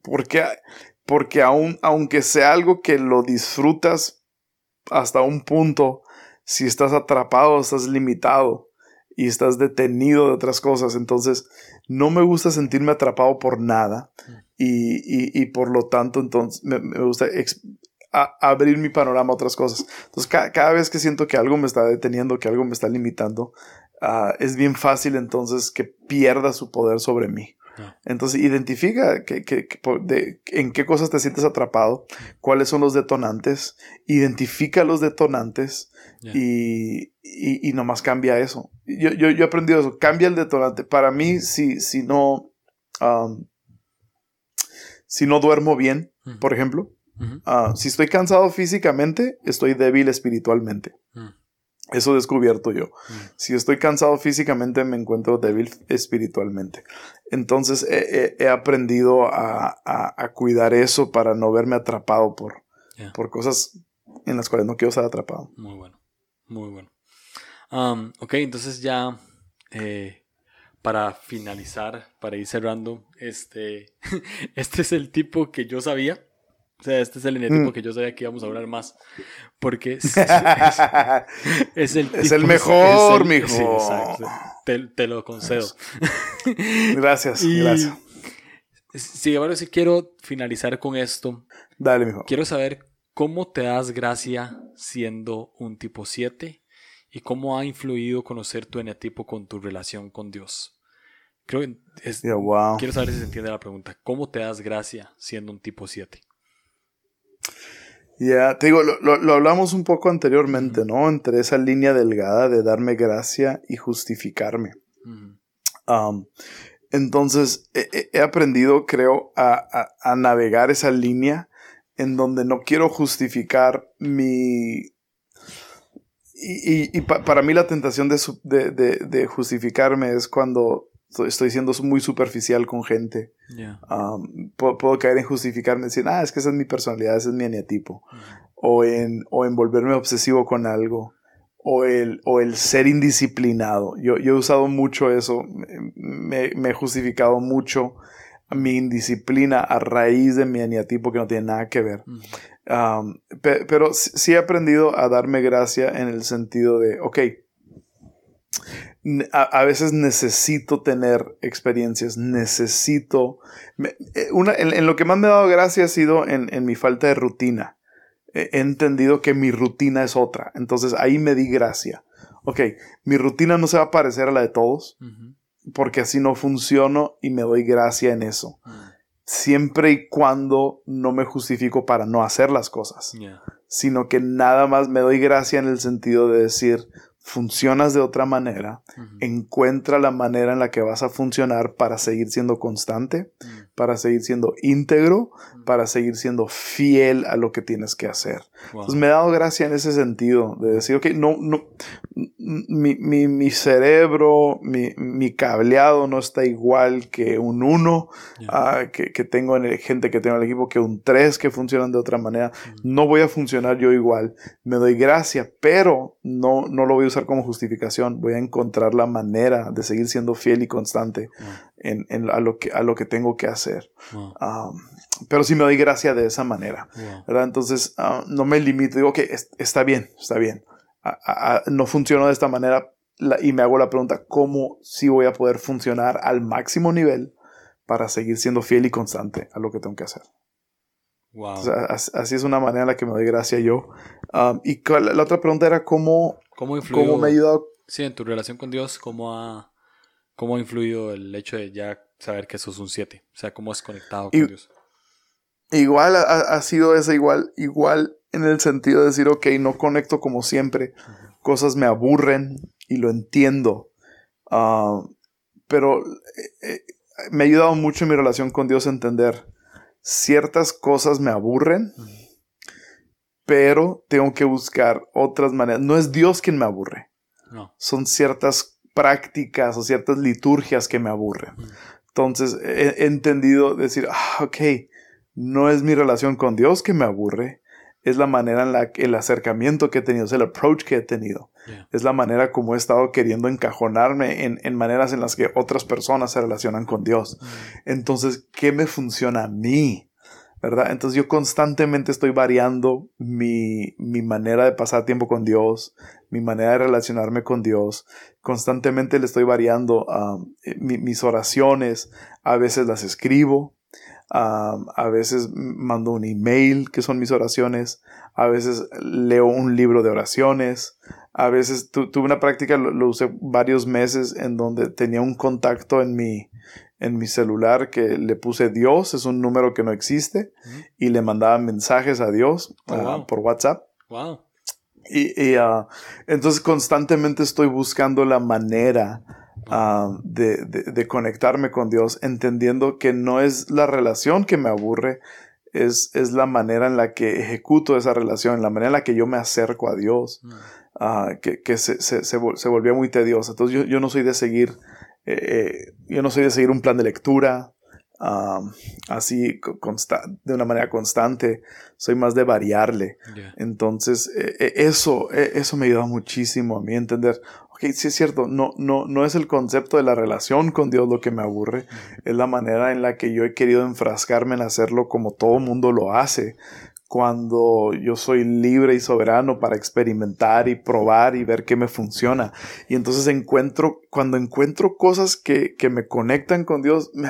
porque, porque aun, aunque sea algo que lo disfrutas hasta un punto, si estás atrapado, estás limitado y estás detenido de otras cosas, entonces no me gusta sentirme atrapado por nada y, y, por lo tanto entonces me, gusta abrir mi panorama a otras cosas. Entonces cada, vez que siento que algo me está deteniendo, que algo me está limitando, ah, es bien fácil entonces que pierda su poder sobre mí. Entonces, identifica en qué cosas te sientes atrapado, cuáles son los detonantes, identifica los detonantes y, y, nomás cambia eso. Yo, yo, yo, he aprendido eso, cambia el detonante. Para mí, si, si no, si no duermo bien, por ejemplo, ah, si estoy cansado físicamente, estoy débil espiritualmente. Eso he descubierto yo. Mm. Si estoy cansado físicamente, me encuentro débil espiritualmente. Entonces he, aprendido a, cuidar eso para no verme atrapado por, por cosas en las cuales no quiero estar atrapado. Muy bueno, muy bueno. Um, ok, entonces ya eh, para finalizar, para ir cerrando, este, este es el tipo que yo sabía o sea, este es el eneatipo mm. que yo sabía que íbamos a hablar más. Porque es, el, es el mejor, mijo. Sí, exacto. Te, lo concedo. Gracias, gracias. Sí, ahora sí quiero finalizar con esto. Dale, mijo. Quiero saber cómo te das gracia siendo un tipo 7 y cómo ha influido conocer tu eneatipo con tu relación con Dios. Creo que es, quiero saber si se entiende la pregunta. ¿Cómo te das gracia siendo un tipo 7? Ya, te digo, lo, hablamos un poco anteriormente, ¿no? Entre esa línea delgada de darme gracia y justificarme. entonces, he, aprendido, creo, a, navegar esa línea en donde no quiero justificar mi... Y, para mí la tentación de, de justificarme es cuando estoy siendo muy superficial con gente. Um, puedo, caer en justificarme, decir, ah, es que esa es mi personalidad, ese es mi eneatipo. o, en, o en volverme obsesivo con algo. O el, o el ser indisciplinado. Yo, yo he usado mucho eso. Me, me, he justificado mucho mi indisciplina a raíz de mi eneatipo que no tiene nada que ver. Um, pero sí he aprendido a darme gracia en el sentido de, ok, a, veces necesito tener experiencias, necesito... Eh, una, en, lo que más me ha dado gracia ha sido en, en mi falta de rutina. He entendido que mi rutina es otra. Entonces ahí me di gracia. Ok, mi rutina no se va a parecer a la de todos, porque así no funciono y me doy gracia en eso. Mm. Siempre y cuando no me justifico para no hacer las cosas, sino que nada más me doy gracia en el sentido de decir, funcionas de otra manera, encuentra la manera en la que vas a funcionar para seguir siendo constante. Para seguir siendo íntegro, para seguir siendo fiel a lo que tienes que hacer. Entonces me he dado gracia en ese sentido, de decir, ok, no, no, mi, mi, mi cerebro, mi, mi, cableado no está igual que un 1, ah, que, que, tengo en el, gente que tengo en el equipo, que un 3 que funcionan de otra manera. Mm. No voy a funcionar yo igual. Me doy gracia, pero no, no lo voy a usar como justificación. Voy a encontrar la manera de seguir siendo fiel y constante en, en, a, lo que, a lo que tengo que hacer. pero sí me doy gracia de esa manera. ¿verdad? Entonces, ah, no me limito. Digo, que está bien, está bien no funciono de esta manera y me hago la pregunta, ¿cómo sí voy a poder funcionar al máximo nivel para seguir siendo fiel y constante a lo que tengo que hacer? Wow. así es una manera en la que me doy gracia yo. Um, y la, otra pregunta era cómo, ¿Cómo, influyó, me ha ayudado. Sí, en tu relación con Dios, ¿cómo ha, cómo ha influido el hecho de ya saber que sos un 7? O sea, ¿cómo has conectado con Dios? Igual ha, ha, sido esa, igual, igual en el sentido de decir, ok, no conecto como siempre, cosas me aburren y lo entiendo. Ah, pero eh, eh, me ha ayudado mucho en mi relación con Dios a entender ciertas cosas me aburren, pero tengo que buscar otras maneras. No es Dios quien me aburre. Son ciertas prácticas o ciertas liturgias que me aburren. Entonces he, entendido decir, ah, ok, no es mi relación con Dios que me aburre, es la manera en la que el acercamiento que he tenido, es el approach que he tenido. Es la manera como he estado queriendo encajonarme en, en, maneras en las que otras personas se relacionan con Dios. Mm. Entonces, ¿qué me funciona a mí? ¿Verdad? Entonces yo constantemente estoy variando mi, mi manera de pasar tiempo con Dios, mi manera de relacionarme con Dios. Constantemente le estoy variando um, mis oraciones. A veces las escribo, a veces mando un email, que son mis oraciones. A veces leo un libro de oraciones. A veces tuve una práctica, lo, usé varios meses, en donde tenía un contacto en mi, en mi celular que le puse Dios, es un número que no existe, y le mandaba mensajes a Dios oh, ah, por WhatsApp. Y, ah, entonces constantemente estoy buscando la manera Ah, de, de, conectarme con Dios, entendiendo que no es la relación que me aburre, es, es, la manera en la que ejecuto esa relación, la manera en la que yo me acerco a Dios, ah, que, que se, se, se, volvió muy tediosa. Entonces yo, yo no soy de seguir, eh, eh, yo no soy de seguir un plan de lectura, así de una manera constante, soy más de variarle. Entonces, e, e, eso, e, eso me ayuda muchísimo a mí entender, ok, sí es cierto, no, no, no es el concepto de la relación con Dios lo que me aburre, es la manera en la que yo he querido enfrascarme en hacerlo como todo mundo lo hace, cuando yo soy libre y soberano para experimentar y probar y ver qué me funciona. Y entonces encuentro, cuando encuentro cosas que, que me conectan con Dios, me,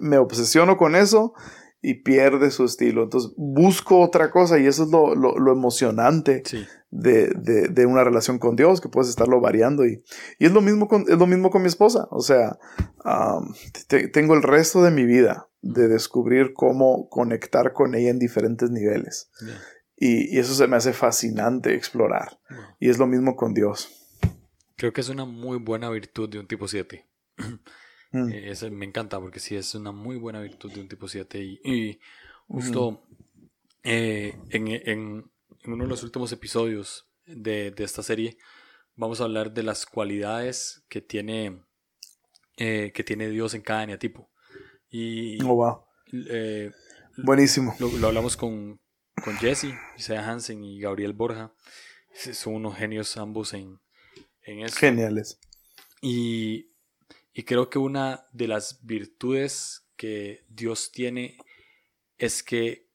me, obsesiono con eso y pierde su estilo. Entonces busco otra cosa y eso es lo, lo, lo emocionante de, de, de, una relación con Dios, que puedes estarlo variando. Y, y es, lo mismo con, es lo mismo con mi esposa. O sea, tengo el resto de mi vida de descubrir cómo conectar con ella en diferentes niveles. Y, y, eso se me hace fascinante explorar. Y es lo mismo con Dios. Creo que es una muy buena virtud de un tipo 7. Mm. Eh, me encanta porque sí es una muy buena virtud de un tipo 7. Y, justo eh, en, en, en, uno de los últimos episodios de, de, esta serie vamos a hablar de las cualidades que tiene, eh, que tiene Dios en cada eneatipo. Y, oh, wow. Buenísimo. Lo, hablamos con, con Jesse, Isaiah Hansen y Gabriel Borja. Son unos genios ambos en, en eso. Geniales. Y y creo que una de las virtudes que Dios tiene es que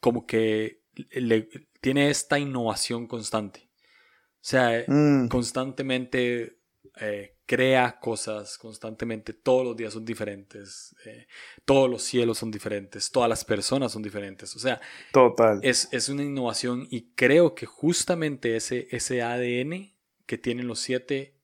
como que le, tiene esta innovación constante. O sea, mm. constantemente eh, crea cosas constantemente, todos los días son diferentes, eh, todos los cielos son diferentes, todas las personas son diferentes, o sea, Total. Es, es una innovación y creo que justamente ese, ese ADN que tienen los siete,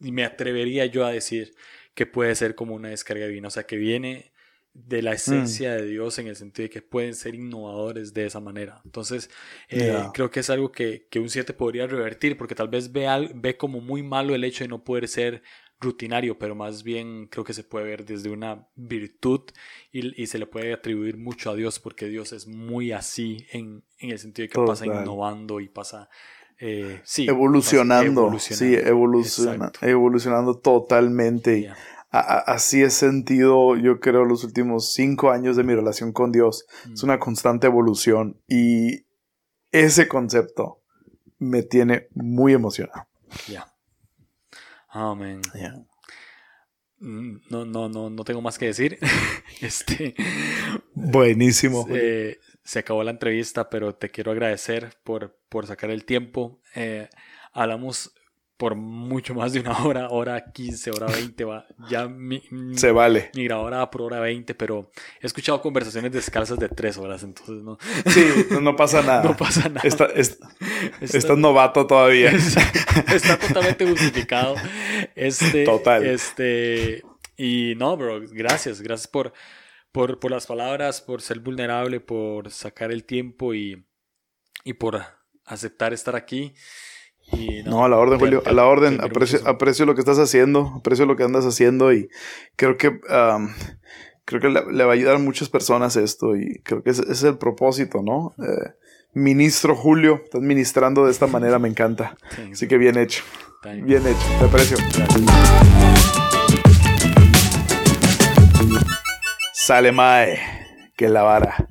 me atrevería yo a decir que puede ser como una descarga divina, o sea, que viene de la esencia de Dios en el sentido de que pueden ser innovadores de esa manera. Entonces, eh, creo que es algo que, que un 7 podría revertir, porque tal vez ve, al, ve como muy malo el hecho de no poder ser rutinario, pero más bien creo que se puede ver desde una virtud y, y se le puede atribuir mucho a Dios, porque Dios es muy así en, en el sentido de que pasa innovando y pasa... Eh, sí, evolucionando, sí, evoluciona, evolucionando totalmente así he sentido, yo creo, los últimos cinco años de mi relación con Dios. Es mm. una constante evolución y ese concepto me tiene muy emocionado. Ya. Amén. Mm, no, no, no, no tengo más que decir. este. Buenísimo. Se, acabó la entrevista, pero te quiero agradecer por, por sacar el tiempo. Eh, hablamos por mucho más de una hora, hora 15, hora 20, va, ya mi, se vale. Mi grabadora por hora 20, pero he escuchado conversaciones descalzas de 3 horas, entonces no. Sí, no pasa nada. No pasa nada. Está, estás novato todavía. Está, totalmente justificado. Este, Total. Este, y no, bro, gracias, gracias por, por, por las palabras, por ser vulnerable, por sacar el tiempo y, y por aceptar estar aquí no, a la orden, Julio, a la orden. Aprecio, aprecio, lo que estás haciendo, aprecio lo que andas haciendo y creo que creo que le, va a ayudar a muchas personas esto y creo que ese, es el propósito, ¿no? Eh, ministro Julio, estás ministrando de esta manera, me encanta. Así que bien hecho. Bien hecho, te aprecio. Sale Mae, que la vara.